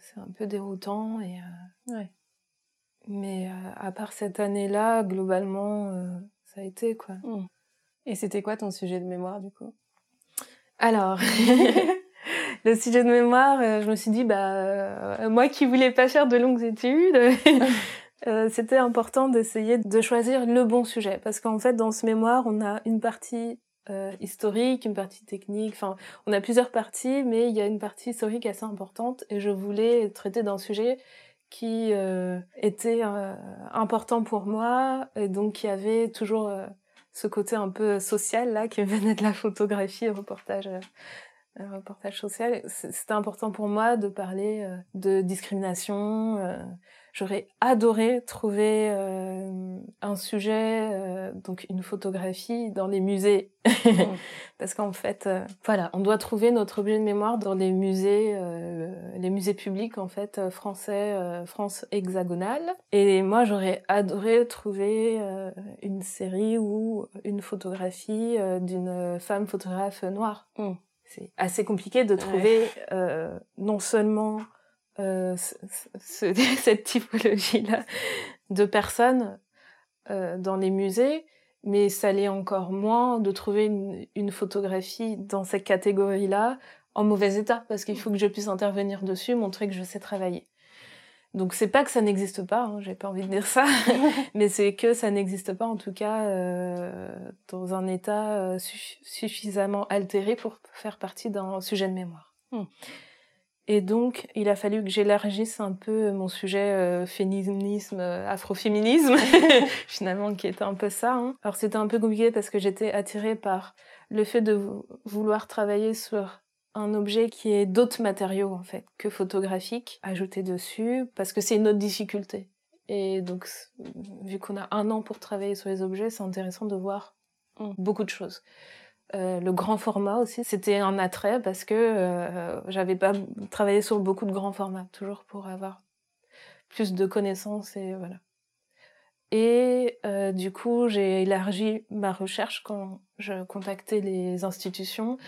c'est un peu déroutant et. Ouais. Mais euh, à part cette année-là, globalement, euh, ça a été quoi. Mmh. Et c'était quoi ton sujet de mémoire du coup? Alors, le sujet de mémoire, euh, je me suis dit, bah, moi qui voulais pas faire de longues études, c'était important d'essayer de choisir le bon sujet. Parce qu'en fait, dans ce mémoire, on a une partie historique, une partie technique, enfin, on a plusieurs parties, mais il y a une partie historique assez importante et je voulais traiter d'un sujet qui euh, était euh, important pour moi. Et donc qui avait toujours euh, ce côté un peu social là qui venait de la photographie reportage reportage social. C'était important pour moi de parler de discrimination J'aurais adoré trouver euh, un sujet, euh, donc une photographie dans les musées. Mm. Parce qu'en fait, euh, voilà, on doit trouver notre objet de mémoire dans les musées, les musées publics en fait français, France hexagonale. Et moi, j'aurais adoré trouver une série ou une photographie d'une femme photographe noire. Mm. C'est assez compliqué de trouver non seulement euh, cette typologie-là de personnes euh, dans les musées, mais ça l'est encore moins de trouver une, une photographie dans cette catégorie-là en mauvais état, parce qu'il faut que je puisse intervenir dessus, montrer que je sais travailler. Donc c'est pas que ça n'existe pas, hein, j'ai pas envie de dire ça, mais c'est que ça n'existe pas en tout cas euh, dans un état suffisamment altéré pour faire partie d'un sujet de mémoire. Hmm. Et donc, il a fallu que j'élargisse un peu mon sujet euh, féminisme, euh, afroféminisme, finalement, qui était un peu ça. Hein. Alors, c'était un peu compliqué parce que j'étais attirée par le fait de vouloir travailler sur un objet qui est d'autres matériaux, en fait, que photographique, ajouté dessus, parce que c'est une autre difficulté. Et donc, vu qu'on a un an pour travailler sur les objets, c'est intéressant de voir mmh. beaucoup de choses. Euh, le grand format aussi, c'était un attrait parce que euh, j'avais pas travaillé sur beaucoup de grands formats, toujours pour avoir plus de connaissances et voilà. Et euh, du coup, j'ai élargi ma recherche quand je contactais les institutions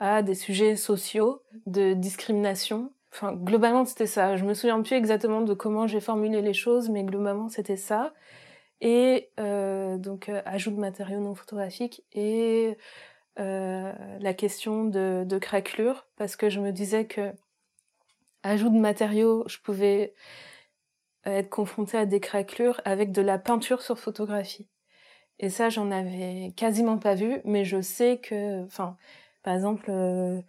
à des sujets sociaux, de discrimination. Enfin, globalement, c'était ça. Je me souviens plus exactement de comment j'ai formulé les choses, mais globalement, c'était ça. Et euh, donc, ajout de matériaux non photographiques et euh, la question de, de craquelure parce que je me disais que ajout de matériaux, je pouvais être confrontée à des craquelures avec de la peinture sur photographie. Et ça, j'en avais quasiment pas vu, mais je sais que, enfin, par exemple, euh,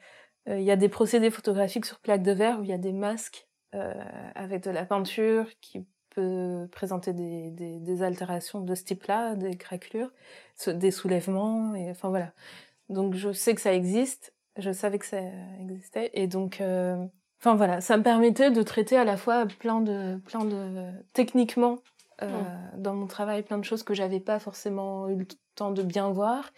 il y a des procédés photographiques sur plaque de verre où il y a des masques euh, avec de la peinture qui peut présenter des, des, des altérations de ce type-là, des craquelures, des soulèvements, et enfin voilà. Donc je sais que ça existe, je savais que ça existait, et donc, euh, enfin voilà, ça me permettait de traiter à la fois plein de, plein de, techniquement euh, dans mon travail, plein de choses que j'avais pas forcément eu le temps de bien voir,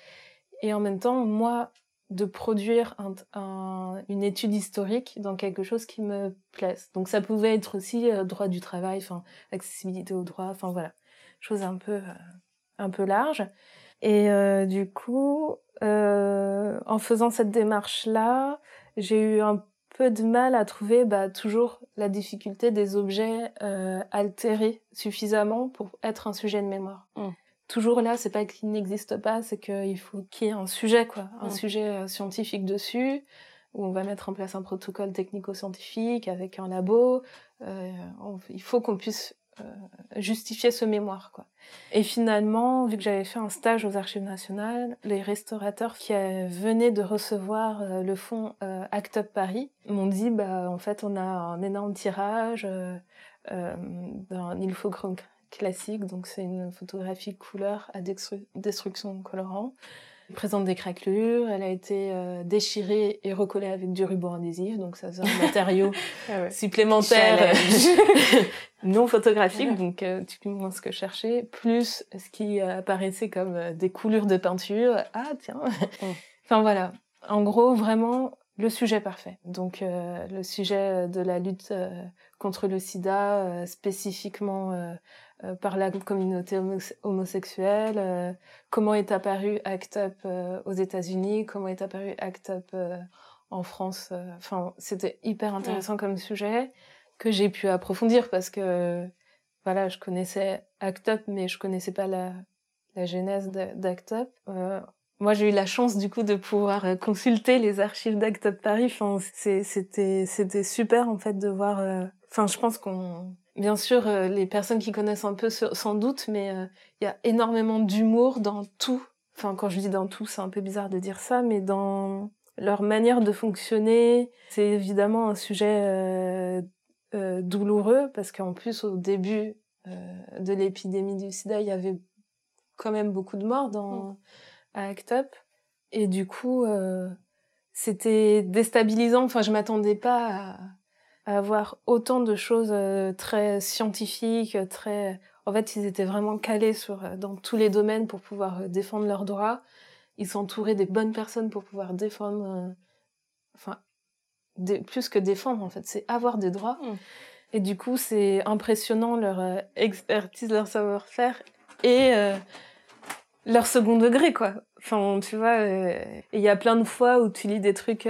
et en même temps, moi, de produire un, une étude historique dans quelque chose qui me plaise. Donc ça pouvait être aussi euh, droit du travail, enfin accessibilité au droit, enfin voilà, chose un peu un peu large. Et du coup, euh, en faisant cette démarche-là, j'ai eu un peu de mal à trouver bah, toujours la difficulté des objets euh, altérés suffisamment pour être un sujet de mémoire. Mm. Toujours là, c'est pas qu'il n'existe pas, c'est qu'il faut qu'il y ait un sujet, quoi, un mm. sujet euh, scientifique dessus, où on va mettre en place un protocole technico-scientifique avec un labo. Euh, il faut qu'on puisse euh, justifier ce mémoire quoi. Et finalement, vu que j'avais fait un stage aux Archives nationales, les restaurateurs qui venaient de recevoir euh, le fonds euh, Act Up Paris m'ont dit bah en fait on a un énorme tirage d'un ilfochrome classique, donc c'est une photographie couleur à destruction colorant présente des craquelures, elle a été euh, déchirée et recollée avec du ruban adhésif, donc ça c'est un matériau ah supplémentaire non photographique, donc euh, tu moins ce que je cherchais, plus ce qui apparaissait comme euh, des coulures de peinture. Ah tiens, enfin voilà. En gros, vraiment le sujet parfait. Donc le sujet de la lutte contre le sida, spécifiquement euh, par la communauté homosexuelle, euh, comment est apparu ACT UP euh, aux États-Unis, comment est apparu ACT UP en France. Enfin, c'était hyper intéressant comme sujet que j'ai pu approfondir parce que voilà, je connaissais ACT UP, mais je connaissais pas la, la genèse d'ACT UP. Moi, j'ai eu la chance du coup de pouvoir consulter les archives d'ACT UP Paris. Enfin, c'était c'était super en fait de voir. Enfin, je pense qu'on bien sûr, euh, les personnes qui connaissent un peu sans doute, mais euh, il y a énormément d'humour dans tout. Enfin, quand je dis dans tout, c'est un peu bizarre de dire ça, mais dans leur manière de fonctionner, c'est évidemment un sujet euh, douloureux parce qu'en plus, au début de l'épidémie du sida, il y avait quand même beaucoup de morts dans, mm. À ACT UP. Et du coup, c'était déstabilisant. Enfin, je m'attendais pas à avoir autant de choses euh, très scientifiques, très... En fait, ils étaient vraiment calés sur, euh, dans tous les domaines pour pouvoir euh, défendre leurs droits. Ils s'entouraient des bonnes personnes pour pouvoir défendre... Enfin, plus que défendre, en fait, c'est avoir des droits. Mmh. Et du coup, c'est impressionnant leur expertise, leur savoir-faire et leur second degré, quoi. Enfin, tu vois, il y a plein de fois où tu lis des trucs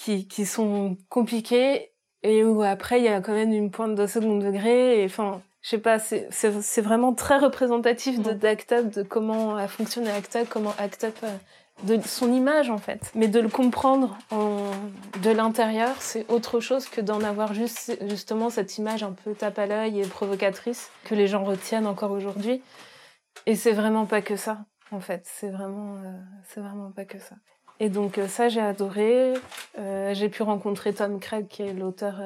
qui, qui sont compliqués et où après il y a quand même une pointe de second degré et enfin je sais pas c'est c'est vraiment très représentatif de d'ACT de comment a fonctionné ACT comment ACT euh, de son image en fait. Mais de le comprendre en, de l'intérieur c'est autre chose que d'en avoir juste justement cette image un peu tape à l'œil et provocatrice que les gens retiennent encore aujourd'hui et c'est vraiment pas que ça en fait c'est vraiment euh, c'est vraiment pas que ça et donc euh, ça, j'ai adoré. Euh, j'ai pu rencontrer Tom Craig, qui est l'auteur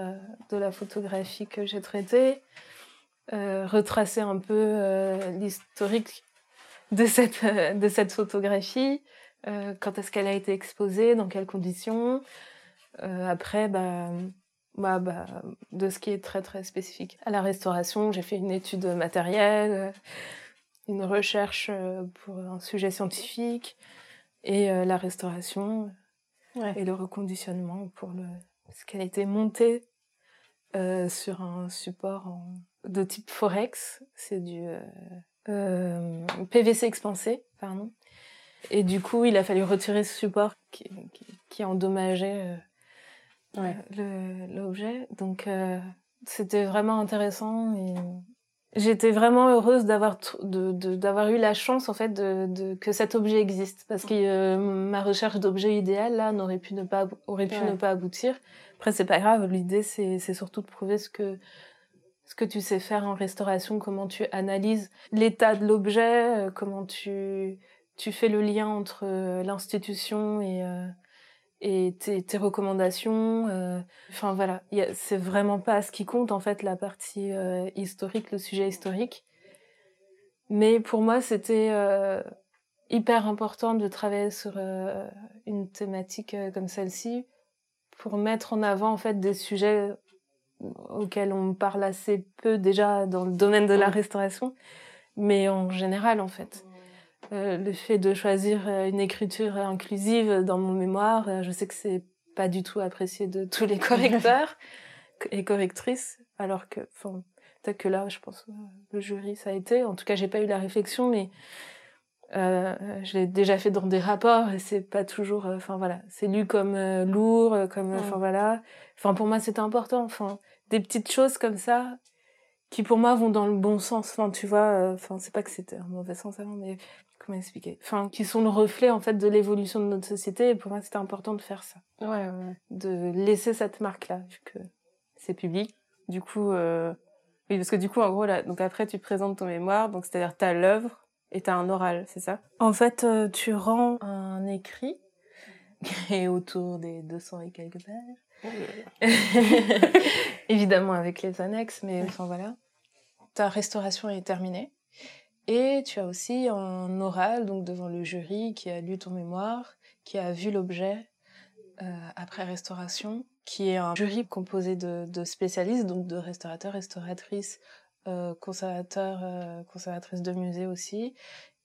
de la photographie que j'ai traitée, retracer un peu l'historique de cette, de cette photographie, quand est-ce qu'elle a été exposée, dans quelles conditions. après, bah, bah, de ce qui est très très spécifique. À la restauration, j'ai fait une étude matérielle, une recherche pour un sujet scientifique et euh, la restauration et le reconditionnement pour le ce qu'elle a été montée euh, sur un support en... de type forex, c'est du euh, euh PVC expansé, pardon. Et du coup, il a fallu retirer ce support qui, qui, qui endommageait l'objet. Donc, c'était vraiment intéressant et J'étais vraiment heureuse d'avoir d'avoir eu la chance en fait de, de, que cet objet existe. Parce que euh, ma recherche d'objet idéal là n'aurait pu ne pas aurait pu ne pas aboutir. Après c'est pas grave, l'idée c'est c'est surtout de prouver ce que ce que tu sais faire en restauration, comment tu analyses l'état de l'objet, euh, comment tu tu fais le lien entre euh, l'institution et et tes, tes recommandations. Euh, enfin voilà, c'est vraiment pas ce qui compte en fait la partie euh, historique, le sujet historique. Mais pour moi, c'était euh, hyper important de travailler sur une thématique comme celle-ci pour mettre en avant en fait des sujets auxquels on parle assez peu déjà dans le domaine de la restauration, mais en général en fait. Euh, le fait de choisir euh, une écriture inclusive dans mon mémoire, euh, je sais que c'est pas du tout apprécié de tous les correcteurs et correctrices, alors que, enfin, peut-être que là, je pense, le jury, ça a été. En tout cas, j'ai pas eu la réflexion, mais Euh, je l'ai déjà fait dans des rapports et c'est pas toujours. euh, Enfin voilà, c'est lu comme lourd, comme. Enfin voilà. Enfin pour moi c'était important. Enfin des petites choses comme ça qui pour moi vont dans le bon sens. Enfin tu vois. euh, Enfin c'est pas que c'était un mauvais sens avant, mais comment expliquer? Enfin qui sont le reflet en fait de l'évolution de notre société. Et pour moi c'était important de faire ça, Ouais, ouais. de laisser cette marque là vu que c'est public. Du coup, euh... oui, parce que du coup, en gros, là, donc après, tu présentes ton mémoire, donc c'est-à-dire t'as l'œuvre et t'as un oral, c'est ça? En fait, euh, tu rends un écrit qui est autour des 200 et quelques pages. Évidemment avec les annexes, mais enfin voilà. Ta restauration est terminée. Et tu as aussi un oral, donc devant le jury, qui a lu ton mémoire, qui a vu l'objet euh, après restauration, qui est un jury composé de, de spécialistes, donc de restaurateurs, restauratrices, euh, conservateurs, euh, conservatrices de musées aussi,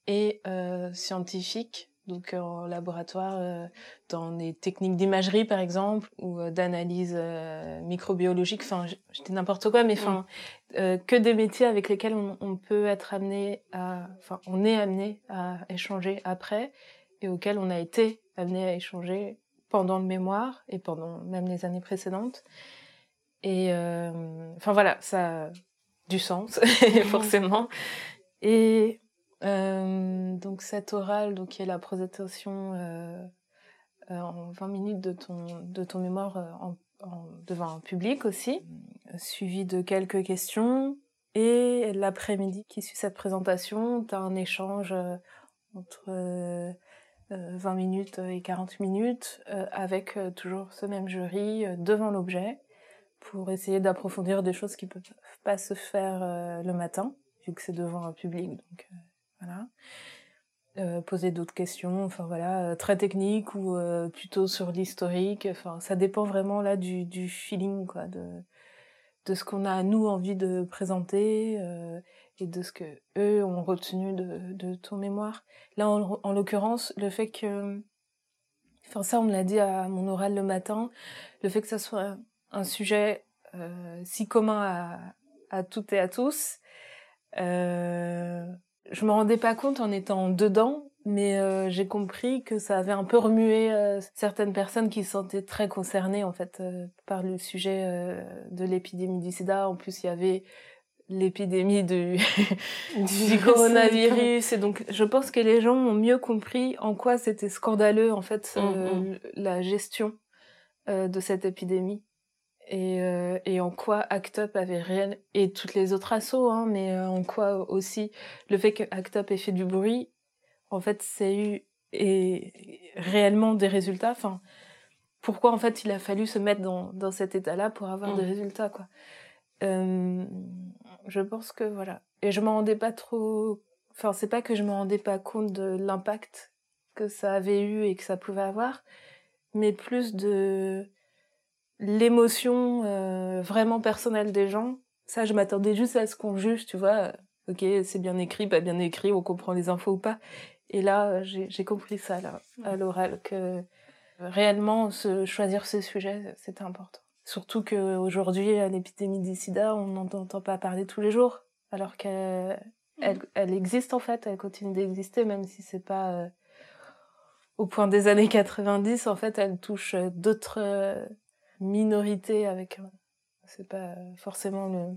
et euh, scientifiques, donc en laboratoire, euh, dans des techniques d'imagerie par exemple, ou euh, d'analyse euh, microbiologique, enfin je dis n'importe quoi, mais enfin euh, que des métiers avec lesquels on, on peut être amené à, enfin on est amené à échanger après, et auxquels on a été amené à échanger pendant le mémoire et pendant même les années précédentes. Et euh, enfin voilà, ça a du sens forcément. Et euh, donc cet oral, donc qui est la présentation euh, euh, en 20 minutes de ton de ton mémoire euh, en, en- devant un public aussi, suivi de quelques questions. Et l'après-midi qui suit cette présentation, tu as un échange entre euh, euh, 20 minutes et 40 minutes avec toujours ce même jury devant l'objet pour essayer d'approfondir des choses qui peuvent pas se faire le matin vu que c'est devant un public donc voilà. Euh, poser d'autres questions enfin voilà euh, très techniques ou euh, plutôt sur l'historique. Enfin ça dépend vraiment là du, du feeling quoi de de ce qu'on a nous envie de présenter euh, et de ce que eux ont retenu de, de ton mémoire. Là en, en l'occurrence le fait que enfin ça on me l'a dit à mon oral le matin le fait que ça soit un sujet euh, si commun à, à toutes et à tous euh, je me rendais pas compte en étant dedans mais euh, j'ai compris que ça avait un peu remué euh, certaines personnes qui se sentaient très concernées en fait euh, par le sujet euh, de l'épidémie du sida. En plus il y avait l'épidémie du, du coronavirus. Et donc je pense que les gens ont mieux compris en quoi c'était scandaleux en fait euh, Mhm. la gestion euh, de cette épidémie et, euh, et en quoi ACT UP avait réel et toutes les autres assos hein, mais euh, en quoi aussi le fait que ACT UP ait fait du bruit en fait c'est eu et réellement des résultats enfin pourquoi en fait il a fallu se mettre dans, dans cet état là pour avoir des résultats quoi. Euh, je pense que voilà. Et je m'en rendais pas trop enfin c'est pas que je me rendais pas compte de l'impact que ça avait eu et que ça pouvait avoir mais plus de l'émotion euh, vraiment personnelle des gens. Ça je m'attendais juste à ce qu'on juge tu vois ok c'est bien écrit pas bien écrit on comprend les infos ou pas. Et là j'ai j'ai compris ça là à l'oral que réellement se choisir ce sujet c'était important. Surtout que aujourd'hui l'épidémie du sida on n'en entend pas parler tous les jours alors qu'elle elle, elle existe en fait elle continue d'exister même si c'est pas euh, au point des années 90 en fait elle touche euh, d'autres minorités avec euh, c'est pas forcément le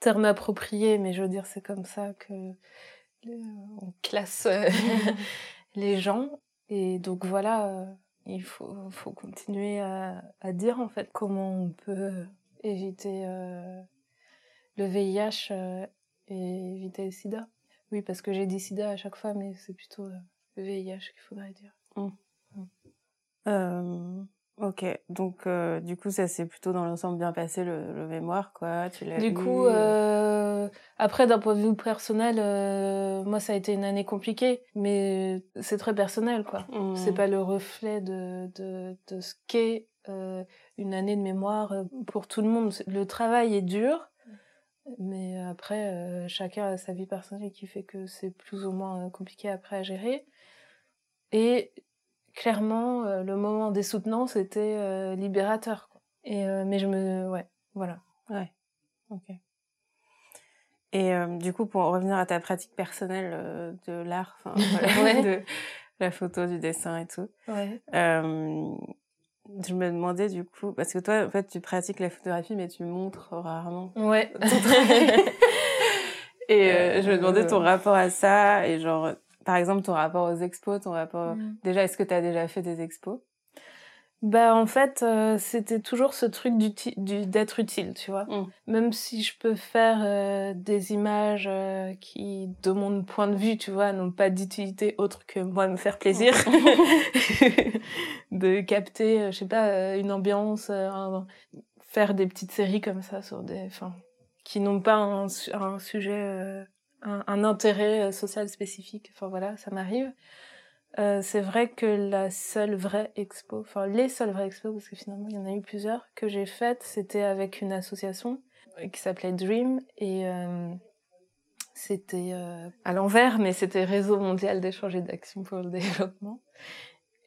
terme approprié mais je veux dire c'est comme ça que euh, on classe euh, les gens et donc voilà euh, il faut, faut continuer à, à dire en fait comment on peut éviter euh, le VIH et éviter le sida. Oui, parce que j'ai dit sida à chaque fois, mais c'est plutôt le VIH qu'il faudrait dire. Euh, ok, donc euh, du coup ça s'est plutôt dans l'ensemble bien passé le, le mémoire quoi. Tu l'as Du coup, euh, après d'un point de vue personnel, euh, moi ça a été une année compliquée, mais c'est très personnel quoi. Mhm. C'est pas le reflet de, de, de ce qu'est euh, une année de mémoire euh, pour tout le monde. Le travail est dur, mais après, euh, chacun a sa vie personnelle qui fait que c'est plus ou moins compliqué après à gérer. Et clairement, euh, le moment des soutenances était euh, libérateur. quoi. Et, euh, mais je me... Ouais, voilà. Ouais, ok. Et du coup, pour revenir à ta pratique personnelle de l'art, de la photo, du dessin et tout, ouais. je me demandais du coup, parce que toi, en fait, tu pratiques la photographie, mais tu montres rarement. Ouais. et je me demandais ton rapport à ça et genre par exemple, ton rapport aux expos, ton rapport... Mm. Déjà, est-ce que tu as déjà fait des expos? Bah en fait euh, c'était toujours ce truc d'être utile tu vois mm. même si je peux faire euh, des images euh, qui de mon point de vue tu vois n'ont pas d'utilité autre que moi me faire plaisir de capter je sais pas une ambiance faire des petites séries comme ça sur des enfin qui n'ont pas un, un sujet un, intérêt euh, social spécifique. Enfin voilà, ça m'arrive. Euh, c'est vrai que la seule vraie expo, enfin les seules vraies expos, parce que finalement il y en a eu plusieurs, que j'ai faites, c'était avec une association euh, qui s'appelait Dream et c'était à l'envers, mais c'était Réseau mondial d'échange et d'action pour le développement.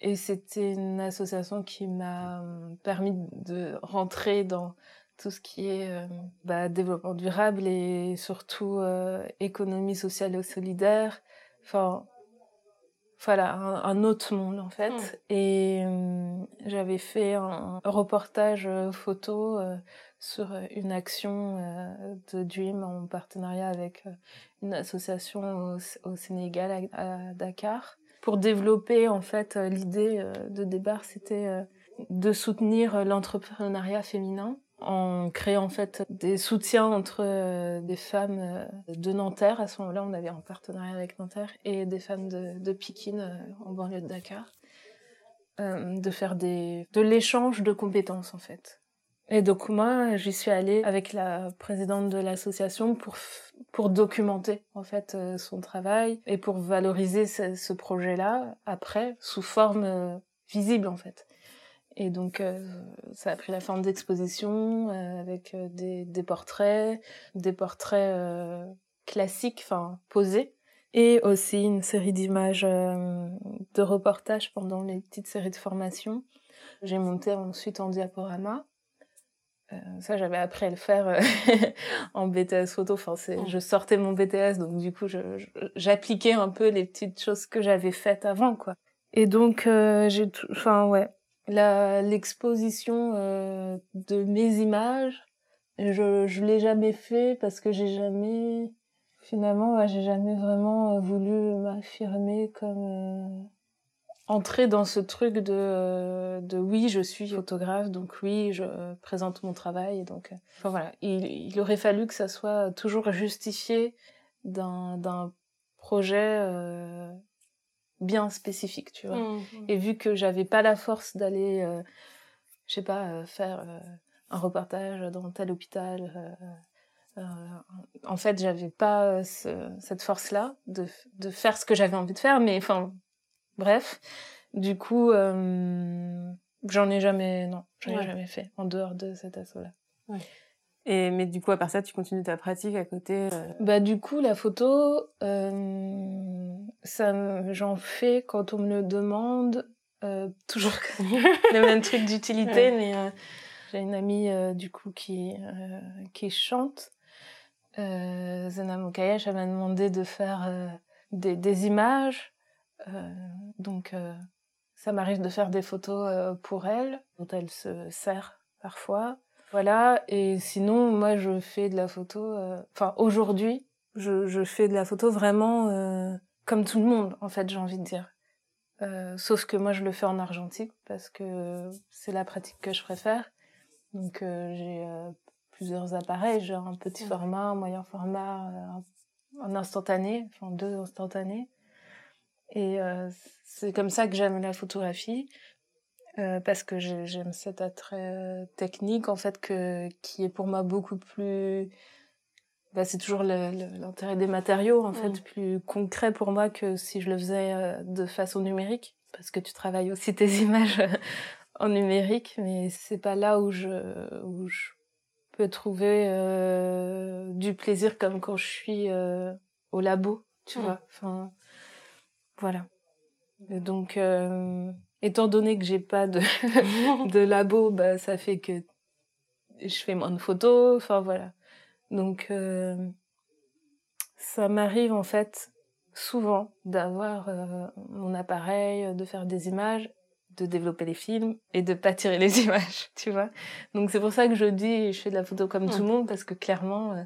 Et c'était une association qui m'a permis de rentrer dans tout ce qui est euh, bah, développement durable et surtout euh, économie sociale et solidaire. Enfin, voilà, un, autre monde en fait. Hmm. Et euh, j'avais fait un reportage photo sur une action de Dream en partenariat avec une association au, Sénégal à, Dakar pour développer en fait l'idée de débat c'était de soutenir l'entrepreneuriat féminin en créant en fait des soutiens entre euh, des femmes euh, de Nanterre. À ce moment-là, on avait un partenariat avec Nanterre et des femmes de, de Pikine euh, en banlieue de Dakar, de faire des, de l'échange de compétences en fait. Et donc moi, j'y suis allée avec la présidente de l'association pour pour documenter en fait son travail et pour valoriser ce, ce projet-là après sous forme visible en fait. Et donc, euh, ça a pris la forme d'exposition euh, avec euh, des, des, portraits, des portraits classiques, enfin posés, et aussi une série d'images de reportages pendant les petites séries de formation. J'ai monté ensuite en diaporama. ça, j'avais appris à le faire en BTS photo. Enfin, c'est, oh. je sortais mon BTS, donc du coup, j'appliquais un peu les petites choses que j'avais faites avant, quoi. Et donc, j'ai, enfin, ouais, l'exposition euh, de mes images, je je l'ai jamais fait parce que j'ai jamais finalement j'ai jamais vraiment euh, voulu m'affirmer comme euh, entrer dans ce truc de de oui je suis photographe donc oui je présente mon travail donc enfin voilà. Il, il aurait fallu que ça soit toujours justifié d'un projet bien spécifique, tu vois. Mmh, mmh. Et vu que j'avais pas la force d'aller, euh, je sais pas, euh, faire euh, un reportage dans tel hôpital, en fait, j'avais pas cette force-là de, de faire ce que j'avais envie de faire, mais enfin, bref. Du coup, j'en ai jamais, non, j'en ai jamais fait en dehors de cet assaut-là. Ouais. Et mais du coup, à part ça, tu continues ta pratique à côté euh... Bah du coup, la photo, euh, ça, j'en fais quand on me le demande. Euh, toujours le même truc d'utilité, mais euh, j'ai une amie euh, du coup qui euh, qui chante. Zena Mokayesh, elle m'a demandé de faire des, des images, donc ça m'arrive de faire des photos pour elle, dont elle se sert parfois. Voilà, et sinon, moi, je fais de la photo, euh, enfin, aujourd'hui, je, je, fais de la photo vraiment euh, comme tout le monde, en fait, j'ai envie de dire. Euh, sauf que moi, je le fais en argentique parce que c'est la pratique que je préfère. Donc, euh, j'ai plusieurs appareils, genre un petit format, un moyen format, un instantané, enfin deux instantanés. Et c'est comme ça que j'aime la photographie. Euh, parce que j'aime cet attrait euh, technique en fait que qui est pour moi beaucoup plus bah, c'est toujours l'intérêt des matériaux en fait plus concret pour moi que si je le faisais euh, de façon numérique. Parce que tu travailles aussi tes images en numérique mais c'est pas là où je où je peux trouver du plaisir comme quand je suis au labo tu vois. Enfin voilà. Et donc étant donné que j'ai pas de, de labo, bah, ça fait que je fais moins de photos, enfin voilà. Donc, euh, ça m'arrive en fait souvent d'avoir euh, mon appareil, de faire des images, de développer les films et de pas tirer les images, tu vois. Donc c'est pour ça que je dis je fais de la photo comme tout le monde parce que clairement euh,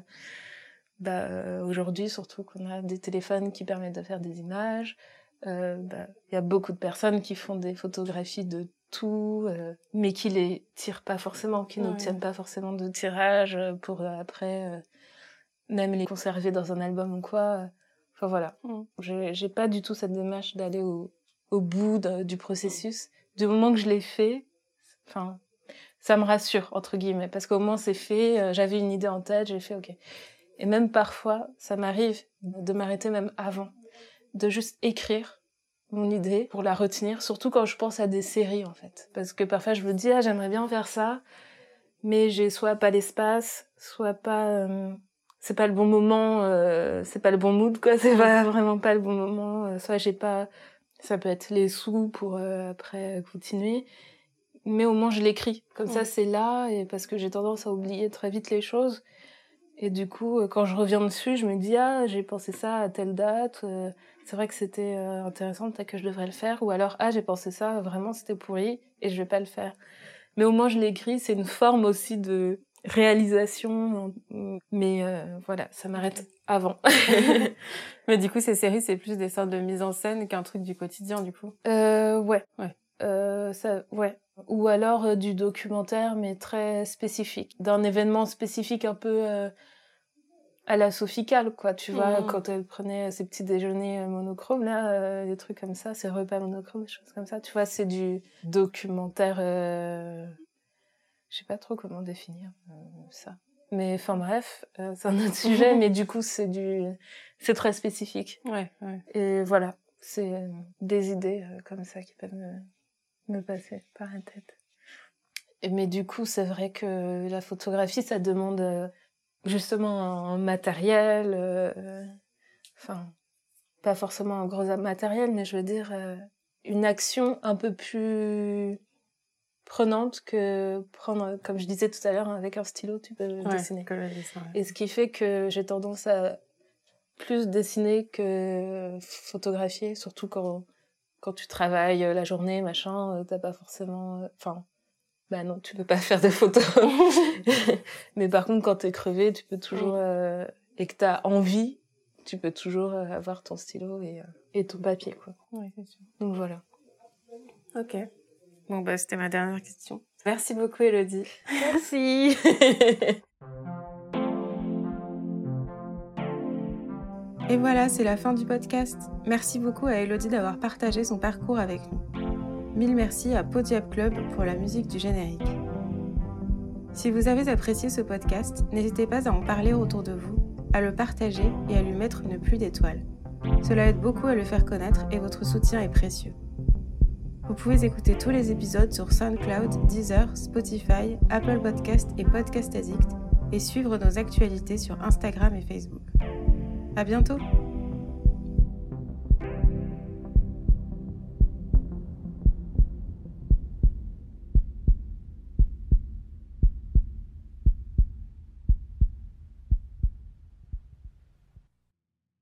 bah, aujourd'hui surtout qu'on a des téléphones qui permettent de faire des images, bah, il y a beaucoup de personnes qui font des photographies de tout, mais qui les tirent pas forcément, qui n'obtiennent pas forcément de tirage pour après même les conserver dans un album ou quoi. Enfin voilà, mm. j'ai pas du tout cette démarche d'aller au, au, bout du processus. Du moment que je l'ai fait, enfin, ça me rassure entre guillemets parce qu'au moins c'est fait. Euh, j'avais une idée en tête, j'ai fait ok. Et même parfois, ça m'arrive de m'arrêter même avant, de juste écrire mon idée pour la retenir, surtout quand je pense à des séries en fait, parce que parfois je me dis ah j'aimerais bien faire ça, mais j'ai soit pas l'espace, soit pas euh, c'est pas le bon moment, euh, c'est pas le bon mood, quoi. C'est pas vraiment pas le bon moment. Euh, soit j'ai pas, ça peut être les sous pour euh, après continuer, mais au moins je l'écris. Comme ça, c'est là et parce que j'ai tendance à oublier très vite les choses. Et du coup, quand je reviens dessus, je me dis ah j'ai pensé ça à telle date. c'est vrai que c'était intéressant, peut-être que je devrais le faire. Ou alors ah j'ai pensé ça, vraiment c'était pourri et je vais pas le faire. Mais au moins je l'écris. C'est une forme aussi de réalisation. Mais euh, voilà, ça m'arrête avant. mais du coup, ces séries, c'est plus des sortes de mise en scène qu'un truc du quotidien, du coup? Euh, ouais. Ouais. Euh, ça, ouais. Ou alors euh, du documentaire, mais très spécifique, d'un événement spécifique un peu euh, à la Sophicale, quoi. Tu vois, mmh. quand elle prenait ses petits déjeuners monochromes, là, des trucs comme ça, ses repas monochromes, des choses comme ça. Tu vois, c'est du documentaire je sais pas trop comment définir euh, ça. Mais enfin bref, euh, c'est un autre sujet, mais du coup c'est du, c'est très spécifique. Ouais, ouais. Et voilà, c'est euh, des idées comme ça qui peuvent me, me passer par la tête. Mais du coup, c'est vrai que la photographie, ça demande justement un matériel, enfin pas forcément un gros matériel, mais je veux dire une action un peu plus prenante que prendre, comme je disais tout à l'heure, avec un stylo, tu peux dessiner. Et ce qui fait que j'ai tendance à plus dessiner que photographier, surtout quand, quand tu travailles la journée, machin, euh, t'as pas forcément, euh, enfin, bah non, tu peux pas faire des photos. Mais par contre, quand t'es crevé, tu peux toujours, euh, et que t'as envie, tu peux toujours avoir ton stylo et, et ton papier, quoi. Oui, c'est sûr. Donc voilà. Ok. Bon, bah, c'était ma dernière question. Merci beaucoup, Elodie. Merci. Et voilà, c'est la fin du podcast. Merci beaucoup à Elodie d'avoir partagé son parcours avec nous. Mille merci à Podiap Club pour la musique du générique. Si vous avez apprécié ce podcast, n'hésitez pas à en parler autour de vous, à le partager et à lui mettre une pluie d'étoiles. Cela aide beaucoup à le faire connaître et votre soutien est précieux. Vous pouvez écouter tous les épisodes sur SoundCloud, Deezer, Spotify, Apple Podcast et Podcast Addict et suivre nos actualités sur Instagram et Facebook. À bientôt!